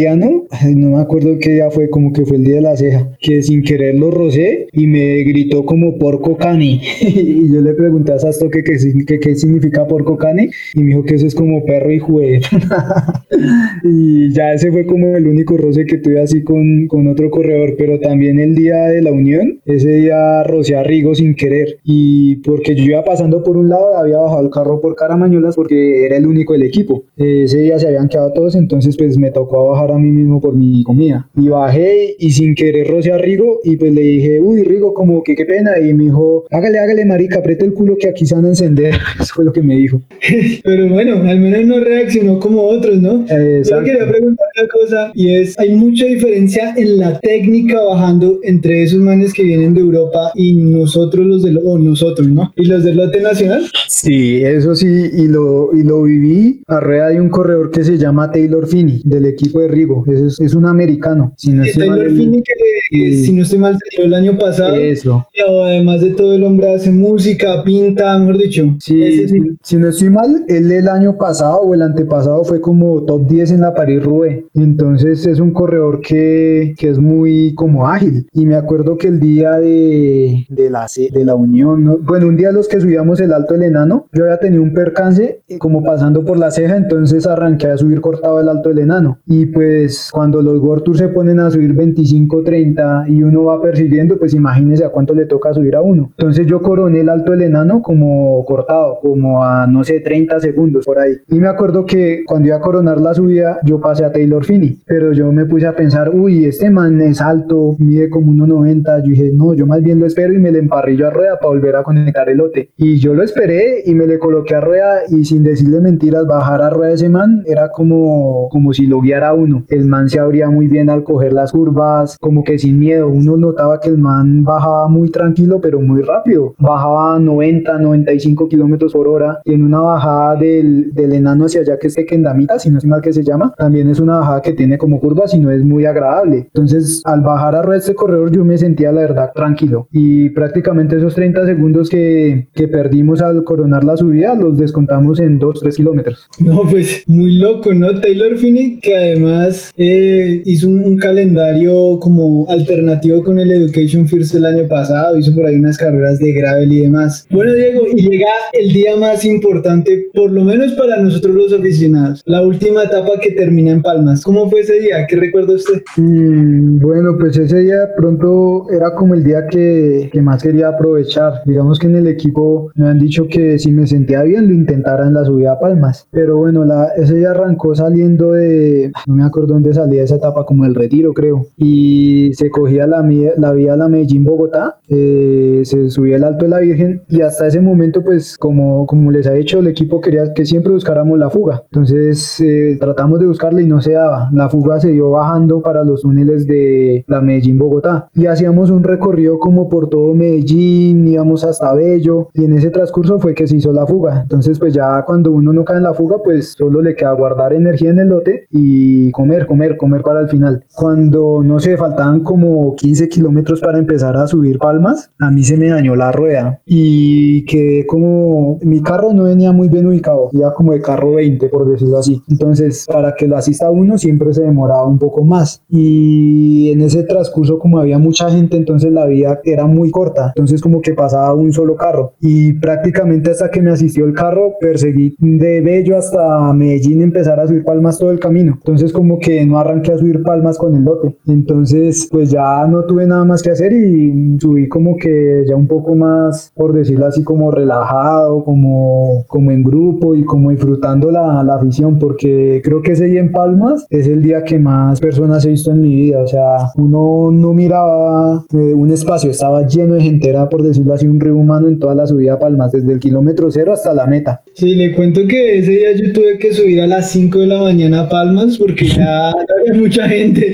ay, no me acuerdo qué día fue, como que fue el día de la ceja, que sin querer lo rocé y me gritó como porco cani. [LAUGHS] y yo le pregunté a Sasto que qué sign- que qué significa porco cani y me dijo que eso es como perro y jue. [LAUGHS] y ya ese fue como el único roce que tuve así con, con otro corredor, pero también el día de la unión, ese día rocé a Rigo sin querer y porque yo iba pasando por un lado, había bajado el carro por Caramañolas porque era el único del equipo. Ese día se habían quedado todos, entonces pues me tocó bajar a mí mismo por mi comida. Y bajé y sin querer rocé a Rigo y pues le dije, uy Rigo, como que qué pena. Y me dijo, hágale, hágale marica, apriete el culo que aquí se van a encender. [LAUGHS] Eso fue lo que me dijo. [LAUGHS] Pero bueno, al menos no reaccionó como otros, ¿no? Yo Exacto. quería preguntar una cosa y es, ¿hay mucha diferencia en la técnica bajando entre esos manes que vienen de Europa y nosotros los del, o nosotros, ¿no? Y los del lote nacional? Sí, eso sí, y lo, y lo viví a rueda de un corredor que se llama Taylor Finney, del equipo de Rigo. Es, es un americano. Si no estoy mal, Taylor él- Finney, que, que Sí. si no estoy mal, salió el año pasado. Eso. Pero además de todo, el hombre hace música, pinta, mejor dicho. Sí, Ese sí. si, no estoy mal, él el año pasado o el antepasado fue como top 10 en la París-Roubaix. Entonces es un corredor que, que es muy como ágil. Y me acuerdo que el día de, de, la, de la unión, ¿no? bueno, un día los que subíamos el Alto del Enano, yo había tenido un percance eh, como pasando por la ceja, entonces arranqué a subir cortado el Alto del Enano. Y pues cuando los Tour se ponen a subir 25, 30 y uno va persiguiendo, pues imagínese a cuánto le toca subir a uno. Entonces yo coroné el Alto del Enano como cortado, como a no sé, 30 segundos por ahí. Y me acuerdo que cuando iba a coronar la subida, yo pasé a Taylor Finney, pero yo me puse a pensar, uy, este man es alto, mide como 1,90. Yo dije, no, yo más bien lo espero y me le emparrillo a rueda para volver a conectar el lote. Y yo lo esperé y me le coloqué a rueda y sin decirle mentiras, bajar a rueda ese man era como, como si lo guiara uno. El man se abría muy bien al coger las curvas, como que sin miedo. Uno notaba que el man bajaba muy tranquilo, pero muy rápido. Bajaba 90, 95 kilómetros por hora y en una bajada del, del enano hacia allá que es Kendamita, si no es mal que se llama, también es una bajada que tiene como curvas y no es muy agradable. Entonces, al bajar a este corredor, yo me sentía la verdad tranquilo y prácticamente esos 30 segundos que, que perdimos al coronar la subida los descontamos en 2, 3 kilómetros. No, pues muy loco, ¿no? Taylor Finney, que además eh, hizo un, un calendario como alternativo con el Education First el año pasado, hizo por ahí unas carreras de gravel y demás. Bueno, Diego, y llega el día más importante, por lo menos para nosotros los aficionados, la última etapa que termina en Palmas. ¿Cómo fue ese día? ¿Qué recuerda usted? Mm, bueno, pues ese día pronto era como el día que, que más quería aprovechar. Digamos que en el equipo me han dicho que si me sentía bien lo intentara en la subida a Palmas. Pero bueno, la, ese día arrancó saliendo de, no me acuerdo dónde salía esa etapa, como el retiro creo. Y se cogía la, la vía a la Medellín-Bogotá, eh, se subía el Alto de la Virgen y hasta ese momento pues como, como les ha dicho el equipo quería que siempre buscáramos la fuga. Entonces eh, tratamos de buscarla y no se daba. La fuga se dio bajando para los túneles de la Medellín-Bogotá y hacíamos un recorrido como por todo Medellín, íbamos hasta Bello y en ese transcurso fue que se hizo la fuga. Entonces pues ya cuando uno no cae en la fuga pues solo le queda guardar energía en el lote y comer, comer, comer para el final. Cuando no sé, faltaban como 15 kilómetros para empezar a subir palmas, a mí se me dañó la rueda y quedé como, mi carro no venía muy bien ubicado, iba como de carro 20 por decirlo así. Entonces para que lo asista uno siempre se demoraba un poco más y en ese transcurso como había mucha gente entonces la vía era muy corta, entonces como que pasaba un solo carro y prácticamente hasta que me asistió el carro perseguí de Bello hasta Medellín empezar a subir palmas todo el camino. Entonces como que no arranqué a subir palmas con el lote. Entonces pues ya no tuve nada más que hacer y subí como que ya un poco más, por decirlo así, como relajado, como, como en grupo y como disfrutando la, la afición porque creo que ese día en Palmas es el día que más personas he visto en mi vida. O sea, uno no miraba eh, un espacio, estaba lleno de gente, era por decirlo así, un río humano en toda la subida a Palmas, desde el kilómetro cero hasta la meta. Sí, le cuento que ese día yo tuve que subir a las 5 de la mañana a Palmas porque ya había mucha gente,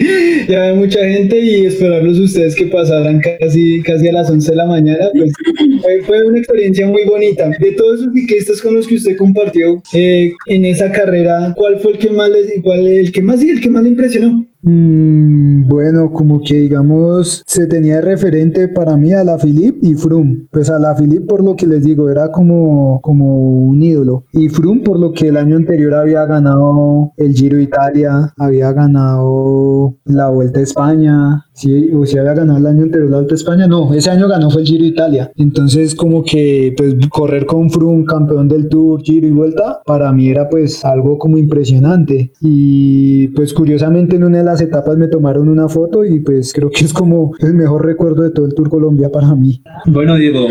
ya había mucha gente y esperarlos ustedes que pasaran casi, casi a las 11 de la mañana, pues fue, fue una experiencia muy bonita. De todos esos ciclistas con los que usted compartió eh, en esa carrera, ¿cuál fue el que más les, cuál, el que más y el que más le impresionó? Mm, bueno, como que digamos, se tenía referente para mí a la Philip y Froome. Pues a la Philip por lo que les digo, era como, como un ídolo. Y Froome por lo que el año anterior había ganado el Giro Italia, había ganado la Vuelta a España. Sí, había ganado el año anterior la Vuelta a España. No, ese año ganó fue el Giro Italia. Entonces como que pues correr con Froome, campeón del Tour, Giro y Vuelta, para mí era pues algo como impresionante. Y pues curiosamente en una de las etapas me tomaron una foto y pues creo que es como el mejor recuerdo de todo el Tour Colombia para mí. Bueno, Diego,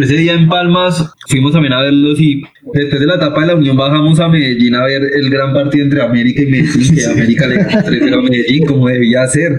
ese día en Palmas fuimos también a verlos y después de la etapa de la Unión bajamos a Medellín a ver el gran partido entre América y Medellín, que [LAUGHS] América le ganó 3-0 a Medellín como debía ser.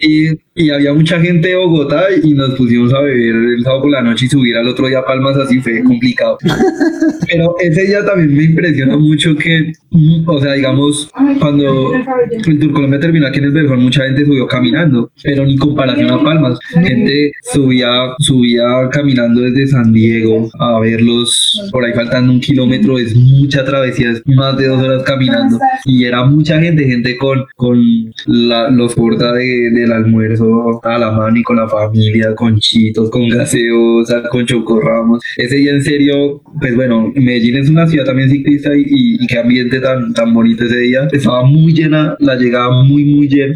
Y, y había mucha gente de Bogotá y nos pusimos a beber el sábado por la noche y subir al otro día a Palmas así fue complicado. [LAUGHS] Pero ese día también me impresiona mucho que, mm, o sea, digamos, cuando el Tour Colombia terminó aquí en el Belfort, mucha gente subió caminando, pero ni comparación a Palmas. Gente subía, subía caminando desde San Diego a verlos, por ahí faltando un kilómetro, es mucha travesía, es más de dos horas caminando. Y era mucha gente, gente con, con la- los porta de, del almuerzo a la mano y con la familia, con chitos, con gaseosa, con chocorramos. Ese día en serio, pues bueno, Medellín es una ciudad también ciclista y, y, y qué ambiente tan, tan bonito ese día. Estaba muy llena, la llegada muy, muy llena.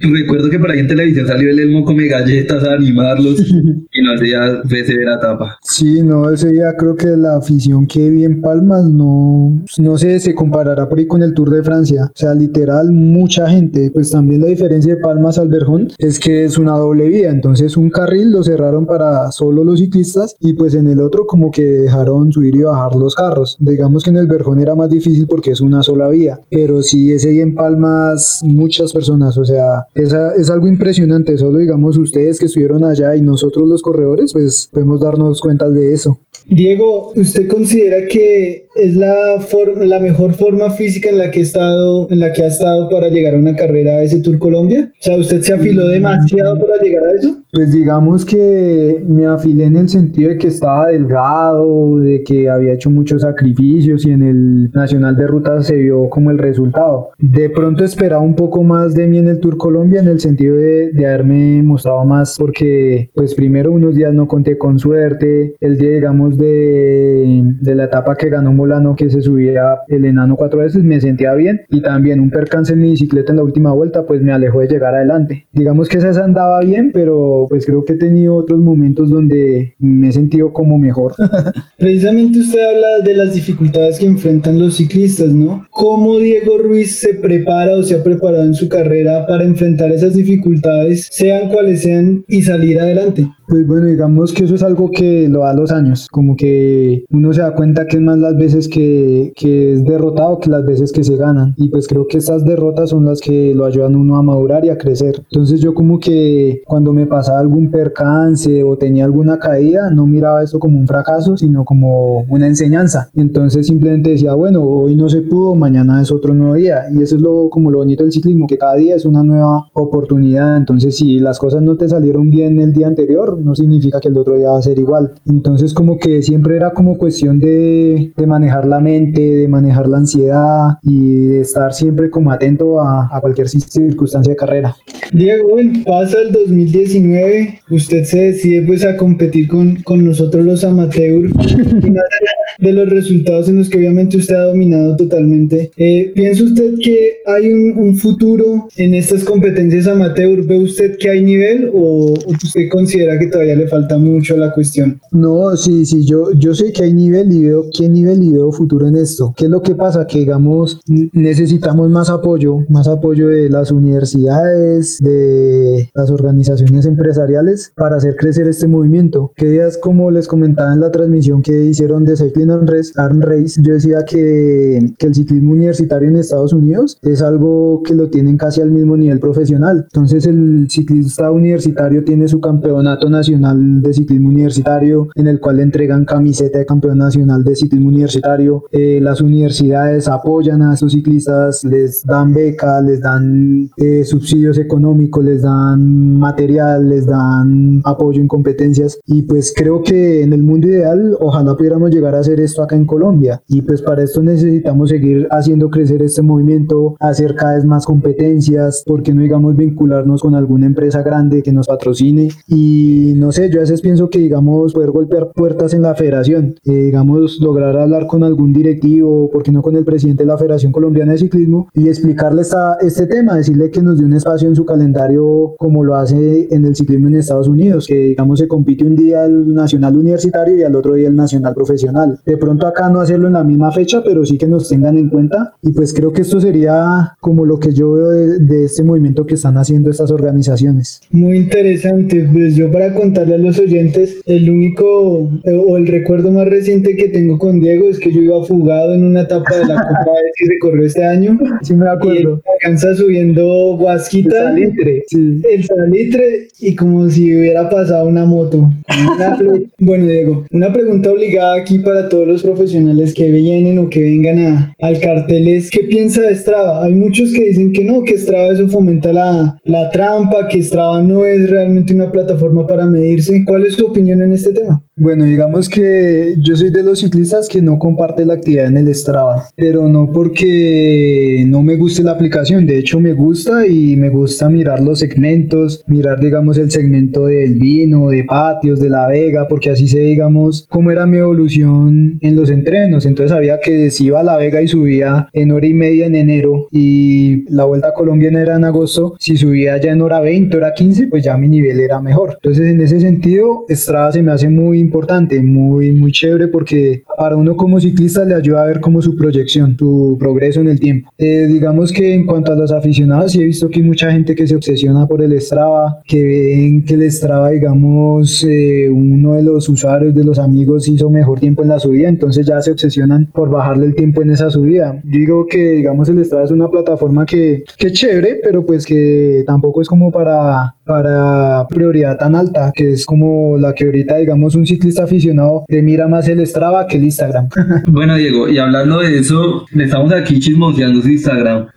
Recuerdo que por ahí en televisión salió el Elmo come galletas a animarlos [LAUGHS] y no ya fue severa etapa. Sí, no, ese día creo que la afición que vi en Palmas no, no sé, se comparará por ahí con el Tour de Francia. O sea, literal, mucha gente. Pues también la diferencia de Palmas al Verjón es es que es una doble vía, entonces un carril lo cerraron para solo los ciclistas y pues en el otro como que dejaron subir y bajar los carros. Digamos que en el Verjón era más difícil porque es una sola vía, pero sí ese día en Palmas muchas personas, o sea, es, es algo impresionante, solo digamos ustedes que estuvieron allá y nosotros los corredores, pues podemos darnos cuenta de eso. Diego, ¿usted considera que es la, la mejor forma física en la que he estado, en la que ha estado para llegar a una carrera a ese Tour Colombia? O sea, ¿usted se afiló demasiado para llegar a eso? Pues digamos que me afilé en el sentido de que estaba delgado, de que había hecho muchos sacrificios y en el Nacional de Ruta se vio como el resultado. De pronto esperaba un poco más de mí en el Tour Colombia en el sentido de, de haberme mostrado más porque pues primero unos días no conté con suerte, el día digamos de, de la etapa que ganó Molano que se subía el enano cuatro veces me sentía bien y también un percance en mi bicicleta en la última vuelta pues me alejó de llegar adelante. Digamos que esa andaba bien pero pues creo que he tenido otros momentos donde me he sentido como mejor. [LAUGHS] Precisamente usted habla de las dificultades que enfrentan los ciclistas, ¿no? ¿Cómo Diego Ruiz se prepara o se ha preparado en su carrera para enfrentar esas dificultades, sean cuales sean, y salir adelante? Pues bueno, digamos que eso es algo que lo da los años, como que uno se da cuenta que es más las veces que, que es derrotado que las veces que se ganan. Y pues creo que estas derrotas son las que lo ayudan a uno a madurar y a crecer. Entonces yo como que cuando me pasaba algún percance o tenía alguna caída, no miraba eso como un fracaso, sino como una enseñanza. Entonces simplemente decía, bueno, hoy no se pudo, mañana es otro nuevo día. Y eso es lo como lo bonito del ciclismo, que cada día es una nueva oportunidad. Entonces si las cosas no te salieron bien el día anterior, no significa que el otro día va a ser igual. Entonces como que siempre era como cuestión de, de manejar la mente, de manejar la ansiedad y de estar siempre como atento a, a cualquier circunstancia de carrera. Diego, pasa el 2019, usted se decide pues a competir con, con nosotros los amateurs [LAUGHS] de los resultados en los que obviamente usted ha dominado totalmente. Eh, ¿Piensa usted que hay un, futuro en estas competencias amateur? ¿Ve usted que hay nivel o, o usted considera que todavía le falta mucho a la cuestión. No, sí, sí, yo, yo sé que hay nivel y veo qué nivel y veo futuro en esto. ¿Qué es lo que pasa? Que digamos, necesitamos más apoyo, más apoyo de las universidades, de las organizaciones empresariales para hacer crecer este movimiento. Que días, como les comentaba en la transmisión que hicieron de Cycling and Race, Race yo decía que, que el ciclismo universitario en Estados Unidos es algo que lo tienen casi al mismo nivel profesional. Entonces el ciclista universitario tiene su campeonato Nacional de Ciclismo Universitario, en el cual le entregan camiseta de campeón nacional de ciclismo universitario. Eh, las universidades apoyan a estos ciclistas, les dan becas, les dan eh, subsidios económicos, les dan material, les dan apoyo en competencias. Y pues creo que en el mundo ideal, ojalá pudiéramos llegar a hacer esto acá en Colombia. Y pues para esto necesitamos seguir haciendo crecer este movimiento, hacer cada vez más competencias, porque no digamos vincularnos con alguna empresa grande que nos patrocine y no sé, yo a veces pienso que, digamos, poder golpear puertas en la federación, eh, digamos, lograr hablar con algún directivo, porque no con el presidente de la Federación Colombiana de Ciclismo, y explicarle esta, este tema, decirle que nos dé un espacio en su calendario como lo hace en el ciclismo en Estados Unidos, que, digamos, se compite un día el nacional universitario y al otro día el nacional profesional. De pronto acá no hacerlo en la misma fecha, pero sí que nos tengan en cuenta, y pues creo que esto sería como lo que yo veo de, de este movimiento que están haciendo estas organizaciones. Muy interesante, pues yo para contarle a los oyentes, el único o el recuerdo más reciente que tengo con Diego es que yo iba fugado en una etapa de la Copa [LAUGHS] que se corrió este año. Sí, me acuerdo. Y alcanza subiendo Guasquita. El salitre. Sí. El salitre y como si hubiera pasado una moto. [LAUGHS] bueno, Diego, una pregunta obligada aquí para todos los profesionales que vienen o que vengan a, al cartel es, ¿qué piensa de Strava? Hay muchos que dicen que no, que Strava eso fomenta la, la trampa, que Strava no es realmente una plataforma para medirse. ¿Cuál es su opinión en este tema? Bueno, digamos que yo soy de los ciclistas que no comparte la actividad en el Strava, pero no porque no me guste la aplicación, de hecho me gusta y me gusta mirar los segmentos, mirar digamos el segmento del vino, de patios, de la vega, porque así sé digamos cómo era mi evolución en los entrenos, entonces sabía que si iba a la vega y subía en hora y media en enero y la vuelta a Colombia era en agosto, si subía ya en hora 20, hora 15, pues ya mi nivel era mejor. Entonces en ese sentido Strava se me hace muy importante, muy, muy chévere porque para uno como ciclista le ayuda a ver como su proyección, su progreso en el tiempo. Eh, digamos que en cuanto a los aficionados, sí he visto que hay mucha gente que se obsesiona por el Strava, que ven que el Strava, digamos, eh, uno de los usuarios, de los amigos hizo mejor tiempo en la subida, entonces ya se obsesionan por bajarle el tiempo en esa subida. Digo que, digamos, el Strava es una plataforma que, que es chévere, pero pues que tampoco es como para para prioridad tan alta, que es como la que ahorita, digamos, un ciclista aficionado le mira más el Strava que el Instagram. [LAUGHS] Bueno, Diego, y hablando de eso, le estamos aquí chismoseando su Instagram. [LAUGHS]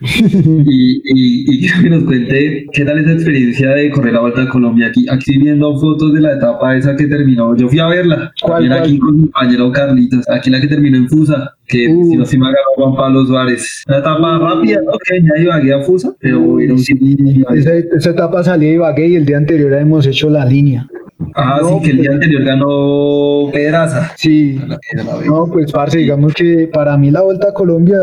Y, y, quiero que nos cuente qué tal esa experiencia de correr la Vuelta a Colombia. Aquí, aquí viendo fotos de la etapa esa que terminó, yo fui a verla, ¿Cuál, aquí con mi compañero Carlitos, aquí la que terminó en Fusa que uh. si no se me Juan Pablo Suárez. Una etapa rápida, ¿no? Que venía Ibagué a Fusa, pero era un esa, esa etapa salía Ibagué y el día anterior hemos hecho la línea. Ah, sí, que el día anterior ganó Pedraza. Sí. No, pues, parce, digamos que para mí la Vuelta a Colombia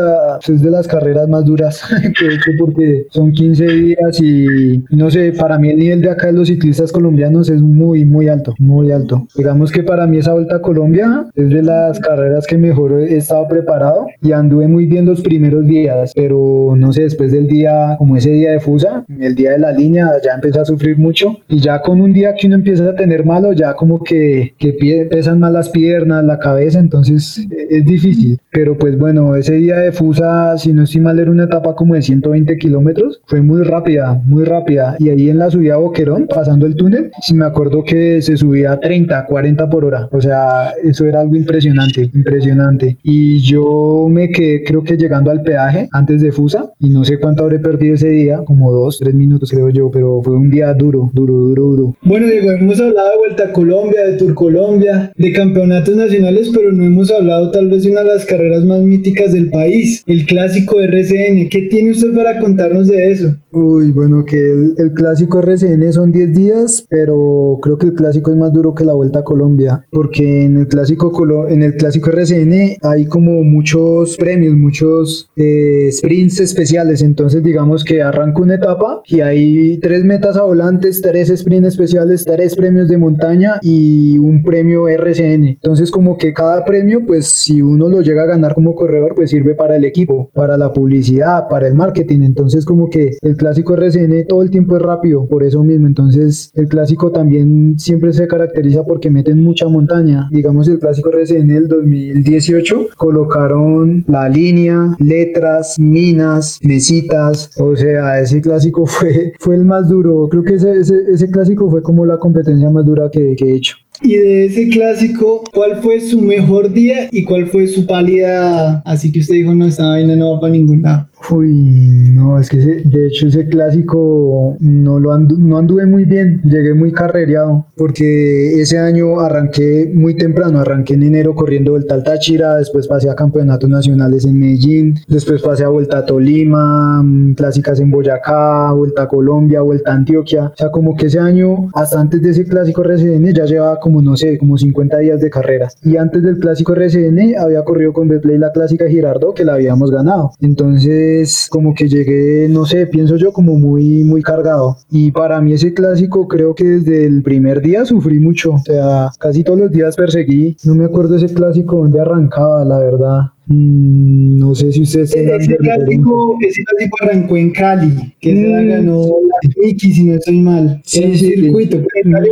es de las carreras más duras [LAUGHS] que he hecho porque son 15 días y no sé, para mí el nivel de acá de los ciclistas colombianos es muy, muy alto, muy alto. Digamos que para mí esa Vuelta a Colombia es de las carreras que mejor he estado preparado y anduve muy bien los primeros días, pero no sé, después del día, como ese día de Fusa, el día de la línea, ya empecé a sufrir mucho y ya con un día que uno empieza a tener malo, ya como que, que pesan más las piernas, la cabeza, entonces es difícil. Pero pues bueno, ese día de Fusa, si no estoy mal, era una etapa como de 120 kilómetros, fue muy rápida, muy rápida. Y ahí en la subida a Boquerón, pasando el túnel, si me acuerdo que se subía a 30, 40 por hora. O sea, eso era algo impresionante, impresionante. Y yo me quedé, creo que llegando al peaje antes de Fusa, y no sé cuánto habré perdido ese día, como dos, tres minutos creo yo, pero fue un día duro, duro, duro, duro. Bueno, Diego, hemos hablado de Vuelta a Colombia, de Tour Colombia, de campeonatos nacionales, pero no hemos hablado tal vez de una de las carreras más míticas del país, el clásico RCN. ¿Qué tiene usted para contarnos de eso? Uy, bueno, que el, clásico RCN son 10 días, pero creo que el clásico es más duro que la Vuelta a Colombia, porque en el clásico, en el clásico RCN hay como muchos premios, muchos eh, sprints especiales, entonces digamos que arranca una etapa y hay tres metas a volantes, tres sprints especiales, tres premios de montaña y un premio RCN. Entonces como que cada premio, pues si uno lo llega a ganar como corredor, pues sirve para el equipo, para la publicidad, para el marketing. Entonces como que el clásico RCN todo el tiempo es rápido, por eso mismo. Entonces el clásico también siempre se caracteriza porque meten mucha montaña. Digamos el clásico RCN del 2018 colocaron la línea, letras, minas, mesitas. O sea, ese clásico [LAUGHS] fue, fue el más duro. Creo que ese, ese, ese clásico fue como la competencia más dura que, que he hecho. Y de ese clásico, ¿cuál fue su mejor día y cuál fue su pálida? Así que usted dijo, no, esta vaina no va para ningún lado. Uy, no, es que de hecho ese clásico no lo no anduve muy bien, llegué muy carrereado, porque ese año arranqué muy temprano, arranqué en enero corriendo Vuelta al Táchira, después pasé a campeonatos nacionales en Medellín, después pasé a Vuelta a Tolima, mm, clásicas en Boyacá, Vuelta a Colombia, Vuelta a Antioquia, o sea, como que ese año, hasta antes de ese clásico RCN, ya llevaba como, no sé, como 50 días de carreras, y antes del clásico RCN había corrido con Betplay la clásica Girardot que la habíamos ganado, entonces como que llegué, no sé, pienso yo como muy, muy cargado. Y para mí ese clásico creo que desde el primer día sufrí mucho. O sea, casi todos los días perseguí. No me acuerdo ese clásico donde arrancaba, la verdad. Mm, no sé si ustedes ese clásico, ese clásico arrancó en Cali, que se la mm. ganó la Miki, si no estoy mal. Sí, sí, circuito.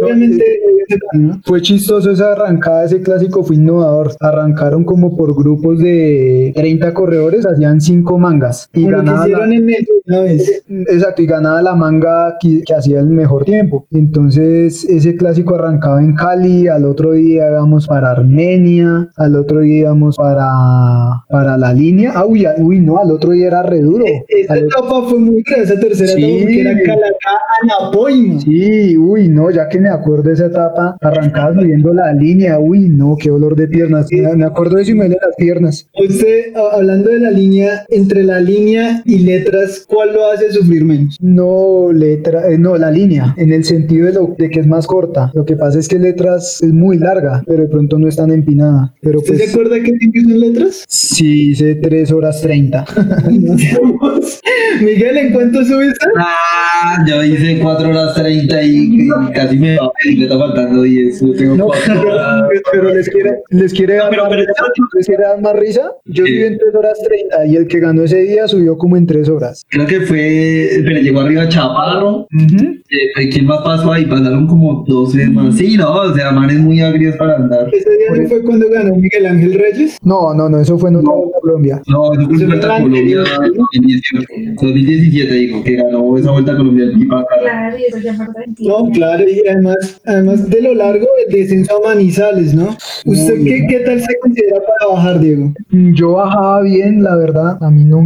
obviamente fue chistoso esa arrancada, ese clásico fue innovador. Arrancaron como por grupos de 30 corredores, hacían 5 mangas. Y ganaban. Exacto, y ganaba la manga que, hacía el mejor tiempo. Entonces, ese clásico arrancaba en Cali, al otro día íbamos para Armenia, al otro día íbamos para para la línea. Ah, uy, uy, no, al otro día era re duro. E, esta etapa fue muy grande, esa tercera sí. etapa que era Calacá a Sí, uy, no, ya que me acuerdo de esa etapa, arrancaba subiendo la línea, uy, no, qué dolor de piernas. Me acuerdo de eso y me duele las piernas. Usted, hablando de la línea, entre la línea y letras, ¿cuál lo hace sufrir menos? No, letra, eh, no, la línea, en el sentido de, lo, de que es más corta. Lo que pasa es que letras es muy larga, pero de pronto no es tan empinada. Pero ¿Usted pues, se acuerda qué tiempo son letras? Sí, hice 3 horas 30. [LAUGHS] Miguel, ¿en cuánto subiste? Ah, yo hice 4 horas 30 y casi me va me está faltando 10. Yo tengo No, pero, [LAUGHS] pero les quiere, les quiere dar, pero- más, pero- les quiere dar más risa. Yo Sí. subí en 3 horas 30 y el que ganó ese día subió como en 3 horas. Creo que fue, pero llegó arriba Chaparro. Ujú. Eh, ¿Quién más pasó ahí? Pasaron como 12 más. Sí, no, o sea, manes muy agrios para andar. Ese día no fue cuando ganó Miguel Ángel Reyes. No, no, no, eso fue en otra Vuelta a Colombia. No, eso fue Vuelta a fue Colombia ¿no? 2018. 2017 dijo que ganó esa Vuelta a Colombia el Pipa. Claro, y eso ya fue No, claro, y además, además de lo largo, el descenso a Manizales, ¿no? ¿Usted qué, qué tal se considera para bajar, Diego? Mm, Yo bajaba bien, la verdad. A mí no,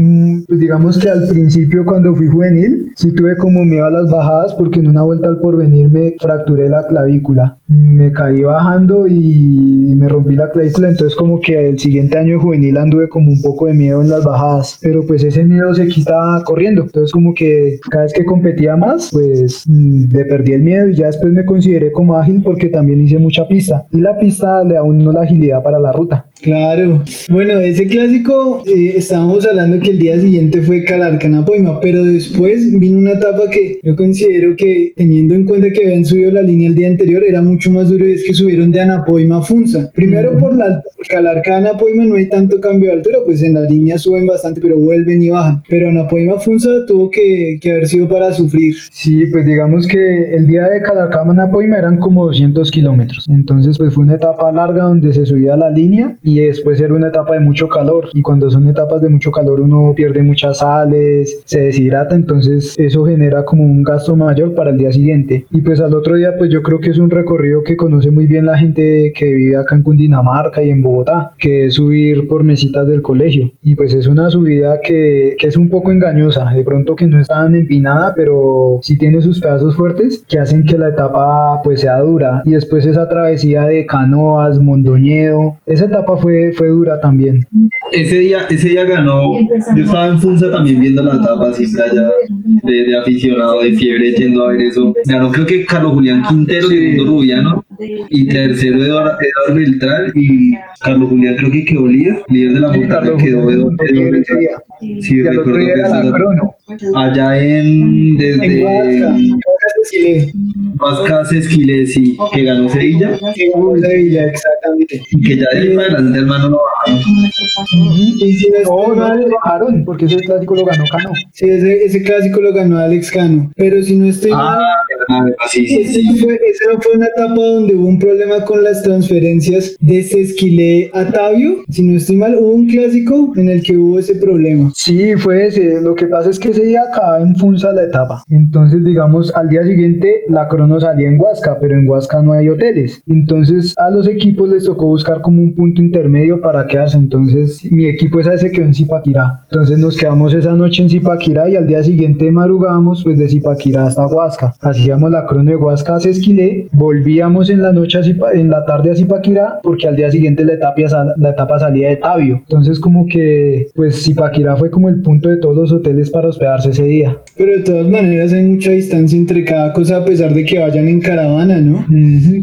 pues digamos que al principio cuando fui juvenil, sí tuve como miedo a las bajadas porque en una vuelta al porvenir me fracturé la clavícula. Me caí bajando y me rompí la clavícula, entonces como que el siguiente año de juvenil anduve como un poco de miedo en las bajadas, pero pues ese miedo se quita corriendo. Entonces como que cada vez que competía más, pues mm, le perdí el miedo y ya después me consideré como ágil porque también hice mucha pista. Y la pista le da uno la agilidad para la ruta. Claro. Bueno, ese clásico, eh, estábamos hablando que el día siguiente fue Calarcana-Poima, pero después vino una etapa que yo considero que, teniendo en cuenta que habían subido la línea el día anterior, era mucho más duro y es que subieron de Anapoima a Funza. Primero por la Calarcana-Poima no hay tanto cambio de altura, pues en la línea suben bastante, pero vuelven y bajan. Pero Anapoima-Funza tuvo que, que haber sido para sufrir. Sí, pues digamos que el día de Calacama a Poima eran como 200 kilómetros. Entonces, pues fue una etapa larga donde se subía la línea y después era una etapa de mucho calor. Y cuando son etapas de mucho calor, uno pierde muchas sales, se deshidrata. Entonces, eso genera como un gasto mayor para el día siguiente. Y pues al otro día, pues yo creo que es un recorrido que conoce muy bien la gente que vive acá en Cundinamarca y en Bogotá, que es subir por mesitas del colegio. Y pues es una subida que, que es un poco engañosa, de pronto que no es tan empinada, pero sí tiene sus pedazos fuertes que hacen que la etapa pues sea dura. Y después esa travesía de Canoas, Mondoñedo, esa etapa fue, fue dura también. Ese día, ese día ganó, yo estaba en Funza también viendo la etapa siempre allá de, de aficionado, de fiebre, yendo a ver eso. Ganó creo que Carlos Julián Quintero, segundo Rubiano, y tercero Eduardo, Eduardo Beltrán, y Carlos Julián creo que quedó líder, líder de la montaña, Carlos quedó Beltrán. día. Sí, Y otro recuerdo que era la crono. allá en, En desde de. Vascas Esquilesi, que ganó Sevilla, Sí, vamos a Sevilla, exactamente. y que ya de adelante hermano no bajaron. Y si no estoy No, no le bajaron porque ese clásico lo ganó Cano. sí, ese, ese clásico lo ganó Alex Cano. Pero si no estoy mal, Ah, sí, sí, fue, esa no fue una etapa donde hubo un problema con las transferencias de Sesquilé a Tabio. Si no estoy mal, hubo un clásico en el que hubo ese problema. Sí, fue ese. Lo que pasa es que ese día acababa en Funza la etapa. Entonces, digamos, al día siguiente la crono salía en Huasca, pero en Huasca no hay hoteles. Entonces, a los equipos les tocó buscar como un punto intermedio para quedarse. Entonces, mi equipo esa vez se quedó en Zipaquirá. Entonces, nos quedamos esa noche en Zipaquirá y al día siguiente madrugábamos pues de Zipaquirá hasta Huasca. Hacíamos la crono de Huasca a Sesquilé, volvíamos en la noche a Zipa- en la tarde a Zipaquirá porque al día siguiente la etapa, la etapa salía de Tabio. Entonces, como que pues Zipaquirá fue como el punto de todos los hoteles para hospedarse ese día. Pero de todas maneras hay mucha distancia entre cada cosa a pesar de que vayan en caravana, ¿no?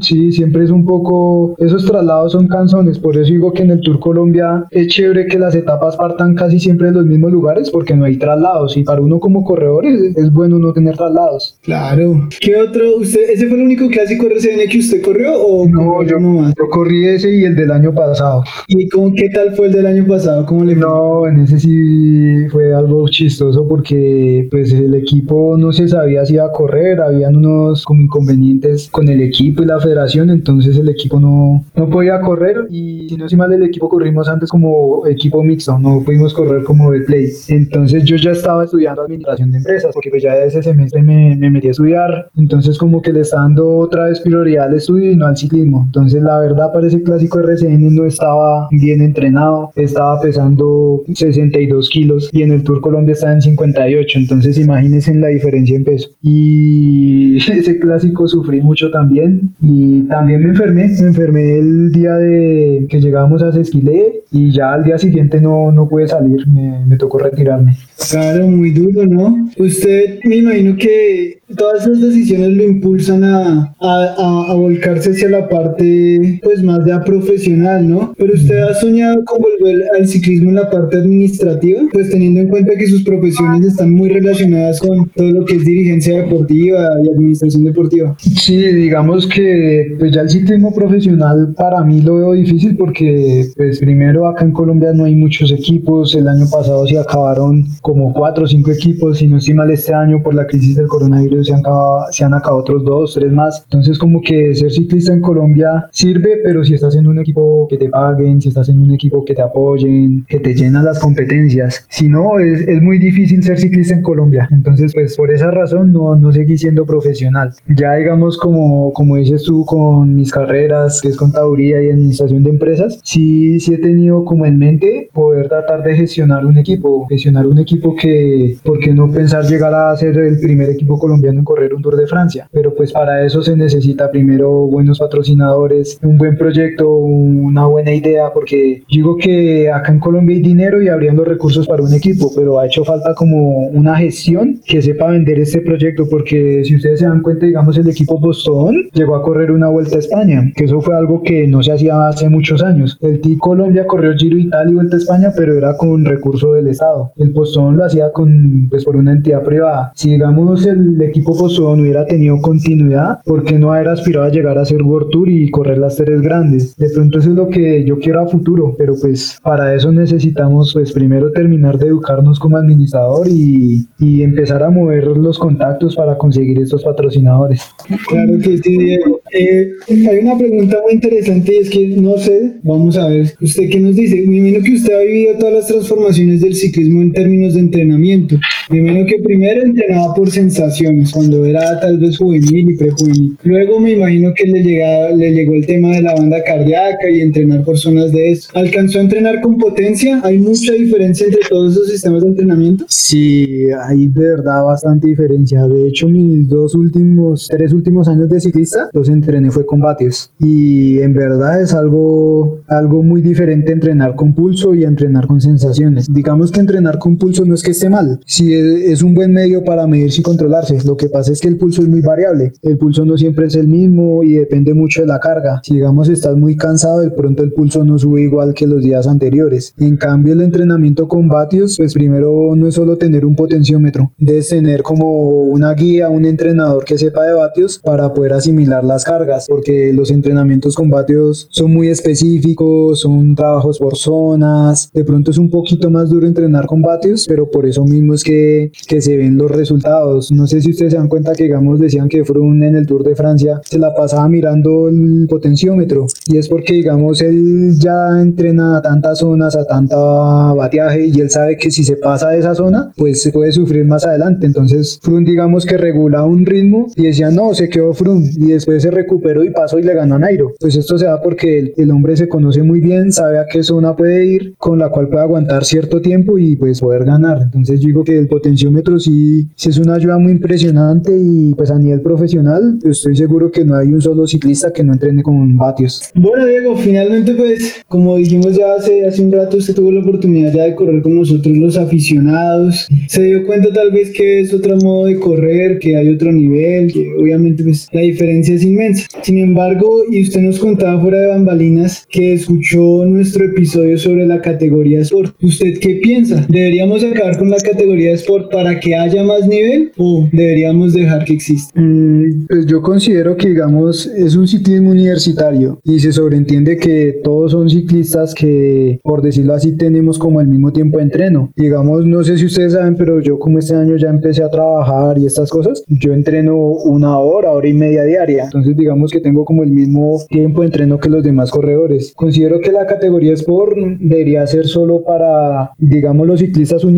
Sí, siempre es un poco, esos traslados son canzones, por eso digo que en el Tour Colombia es chévere que las etapas partan casi siempre de los mismos lugares porque no hay traslados y para uno como corredor es, es bueno no tener traslados. Claro. ¿Qué otro? ¿Usted, ese fue el único clásico RCN que usted corrió o No, yo, uno más? yo corrí ese y el del año pasado. ¿Y cómo, qué tal fue el del año pasado? ¿Cómo le fue? No, en ese sí fue algo chistoso porque pues el equipo no se sabía si iba a correr, habían unos como inconvenientes con el equipo y la federación, entonces el equipo no, no podía correr y si no estoy mal el equipo corrimos antes como equipo mixto, no pudimos correr como de play. Entonces yo ya estaba estudiando administración de empresas porque pues ya ese semestre me, me metí a estudiar, entonces como que le está dando otra vez prioridad al estudio y no al ciclismo. Entonces la verdad para ese clásico RCN no estaba bien entrenado, estaba pesando 62 kilos y en el Tour Colombia estaba en 58, entonces imagínense la diferencia en peso. Y [LAUGHS] ese clásico sufrí mucho también y también me enfermé, me enfermé el día de que llegábamos a Sesquilé y ya al día siguiente no, no pude salir, me, me tocó retirarme. Claro, muy duro, ¿no? Usted, me imagino que todas esas decisiones lo impulsan a, a, a, volcarse hacia la parte pues más ya profesional, ¿no? Pero usted ha soñado con volver al ciclismo en la parte administrativa, pues teniendo en cuenta que sus profesiones están muy relacionadas con todo lo que es dirigencia deportiva y administración deportiva. Sí, digamos que pues ya el ciclismo profesional para mí lo veo difícil porque pues primero acá en Colombia no hay muchos equipos, el año pasado se acabaron como cuatro o cinco equipos, si no estoy mal este año por la crisis del coronavirus se han, acabado, se han acabado otros dos, tres más, entonces como que ser ciclista en Colombia sirve, pero si estás en un equipo que te paguen, si estás en un equipo que te apoyen, que te llenan las competencias, si no es, es muy difícil ser ciclista en Colombia, entonces pues por esa razón no, no seguí siendo profesional. Ya digamos como, como dices tú con mis carreras, que es contaduría y administración de empresas, sí, sí he tenido como en mente poder tratar de gestionar un equipo, gestionar un equipo que, ¿por qué no pensar llegar a ser el primer equipo colombiano en correr un Tour de Francia? Pero pues para eso se necesita primero buenos patrocinadores, un buen proyecto, una buena idea, porque digo que acá en Colombia hay dinero y habrían los recursos para un equipo, pero ha hecho falta como una gestión que sepa vender este proyecto, porque si ustedes se dan cuenta, digamos, el equipo Boston llegó a correr una vuelta a España, que eso fue algo que no se hacía hace muchos años. El T Colombia corrió Giro Italia y Vuelta a España, pero era con recurso del Estado. El Lo hacía con, pues, por una entidad privada. Si, digamos, el equipo Postón hubiera tenido continuidad, ¿por qué no haber aspirado a llegar a ser World Tour y correr las tres grandes? De pronto eso es lo que yo quiero a futuro, pero pues para eso necesitamos, pues, primero terminar de educarnos como administrador y, y empezar a mover los contactos para conseguir estos patrocinadores. Claro que sí, Diego. Eh, hay una pregunta muy interesante y es que no sé, vamos a ver, ¿usted qué nos dice? Me imagino que usted ha vivido todas las transformaciones del ciclismo en términos de entrenamiento. Me imagino que primero entrenaba por sensaciones, cuando era tal vez juvenil y prejuvenil. Luego me imagino que le, llegaba, le llegó el tema de la banda cardíaca y entrenar por zonas de eso. ¿Alcanzó a entrenar con potencia? ¿Hay mucha diferencia entre todos esos sistemas de entrenamiento? Sí, hay de verdad bastante diferencia. De hecho, mis dos últimos, tres últimos años de ciclista los entrené fue con vatios. Y en verdad es algo, algo muy diferente entrenar con pulso y entrenar con sensaciones. Digamos que entrenar con pulso no es que esté mal, si es, un buen medio para medirse y controlarse. Lo que pasa es que el pulso es muy variable. El pulso no siempre es el mismo y depende mucho de la carga. Si digamos estás muy cansado, de pronto el pulso no sube igual que los días anteriores. En cambio, el entrenamiento con vatios, pues primero no es solo tener un potenciómetro, debes tener como una guía, un entrenador que sepa de vatios para poder asimilar las cargas, porque los entrenamientos con vatios son muy específicos, son trabajos por zonas, de pronto es un poquito más duro entrenar con vatios, pero por eso mismo es que, que se ven los resultados. No sé si ustedes se dan cuenta que, digamos, decían que Froome en el Tour de Francia se la pasaba mirando el potenciómetro, y es porque, digamos, él ya entrena a tantas zonas, a tanta bateaje, y él sabe que si se pasa de esa zona, pues se puede sufrir más adelante. Entonces, Froome, digamos que regula un ritmo y decía, no, se quedó Froome, y después se recuperó y pasó y le ganó a Nairo. Pues esto se da porque el, el hombre se conoce muy bien, sabe a qué zona puede ir, con la cual puede aguantar cierto tiempo y pues poder ganar. Entonces yo digo que el potenciómetro sí, sí es una ayuda muy impresionante y pues a nivel profesional estoy seguro que no hay un solo ciclista que no entrene con vatios. Bueno Diego, finalmente pues como dijimos ya hace, hace un rato usted tuvo la oportunidad ya de correr con nosotros los aficionados, se dio cuenta tal vez que es otro modo de correr, que hay otro nivel, que obviamente pues la diferencia es inmensa. Sin embargo, y usted nos contaba fuera de bambalinas que escuchó nuestro episodio sobre la categoría Sport. ¿Usted qué piensa? ¿Deberíamos acabar con la categoría Sport para que haya más nivel o deberíamos dejar que exista? Mm, pues yo considero que, digamos, es un ciclismo universitario y se sobreentiende que todos son ciclistas que, por decirlo así, tenemos como el mismo tiempo de entreno. Digamos, no sé si ustedes saben, pero yo como este año ya empecé a trabajar y estas cosas, yo entreno una hora, hora y media diaria. Entonces, digamos que tengo como el mismo tiempo de entreno que los demás corredores. Considero que la categoría Sport debería ser solo para, digamos, los ciclistas universitarios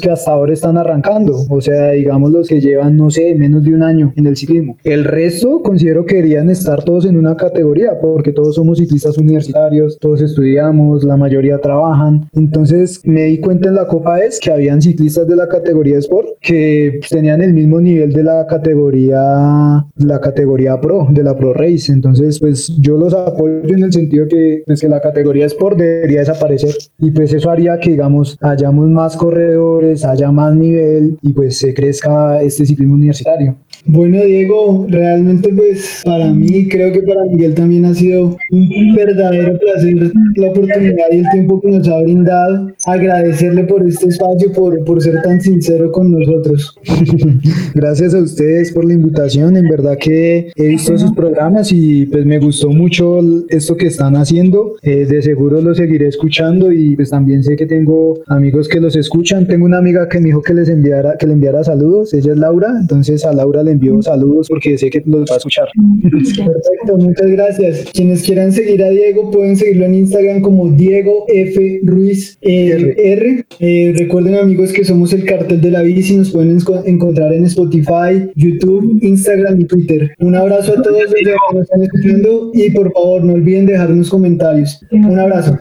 que hasta ahora están arrancando. O sea, digamos, los que llevan, no sé, menos de un año en el ciclismo. El resto considero que deberían estar todos en una categoría porque todos somos ciclistas universitarios, todos estudiamos, la mayoría trabajan. Entonces, me di cuenta en la Copa es que habían ciclistas de la categoría Sport que tenían el mismo nivel de la categoría la categoría Pro, de la Pro Race. Entonces, pues yo los apoyo en el sentido que, pues, que la categoría Sport debería desaparecer y pues eso haría que, digamos, hayamos más corredores, haya más nivel y pues se crezca este ciclismo universitario. Bueno, Diego, realmente pues para mí, creo que para Miguel también ha sido un verdadero placer la oportunidad y el tiempo que nos ha brindado. Agradecerle por este espacio, por, por ser tan sincero con nosotros. [LAUGHS] Gracias a ustedes por la invitación. En verdad que he visto sus programas y pues me gustó mucho esto que están haciendo. Eh, de seguro lo seguiré escuchando y pues también sé que tengo amigos que los escuchan. Tengo una amiga que me dijo que les enviara, que le enviara saludos. Ella es Laura, entonces a Laura le envío saludos porque sé que los va a escuchar. Perfecto, muchas gracias. Quienes quieran seguir a Diego pueden seguirlo en Instagram como Diego F. Ruiz eh, R. Eh, recuerden amigos que somos el cartel de la bici, nos pueden encontrar en Spotify, YouTube, Instagram y Twitter. Un abrazo a todos los que nos están escuchando y por favor no olviden dejarnos comentarios. Un abrazo.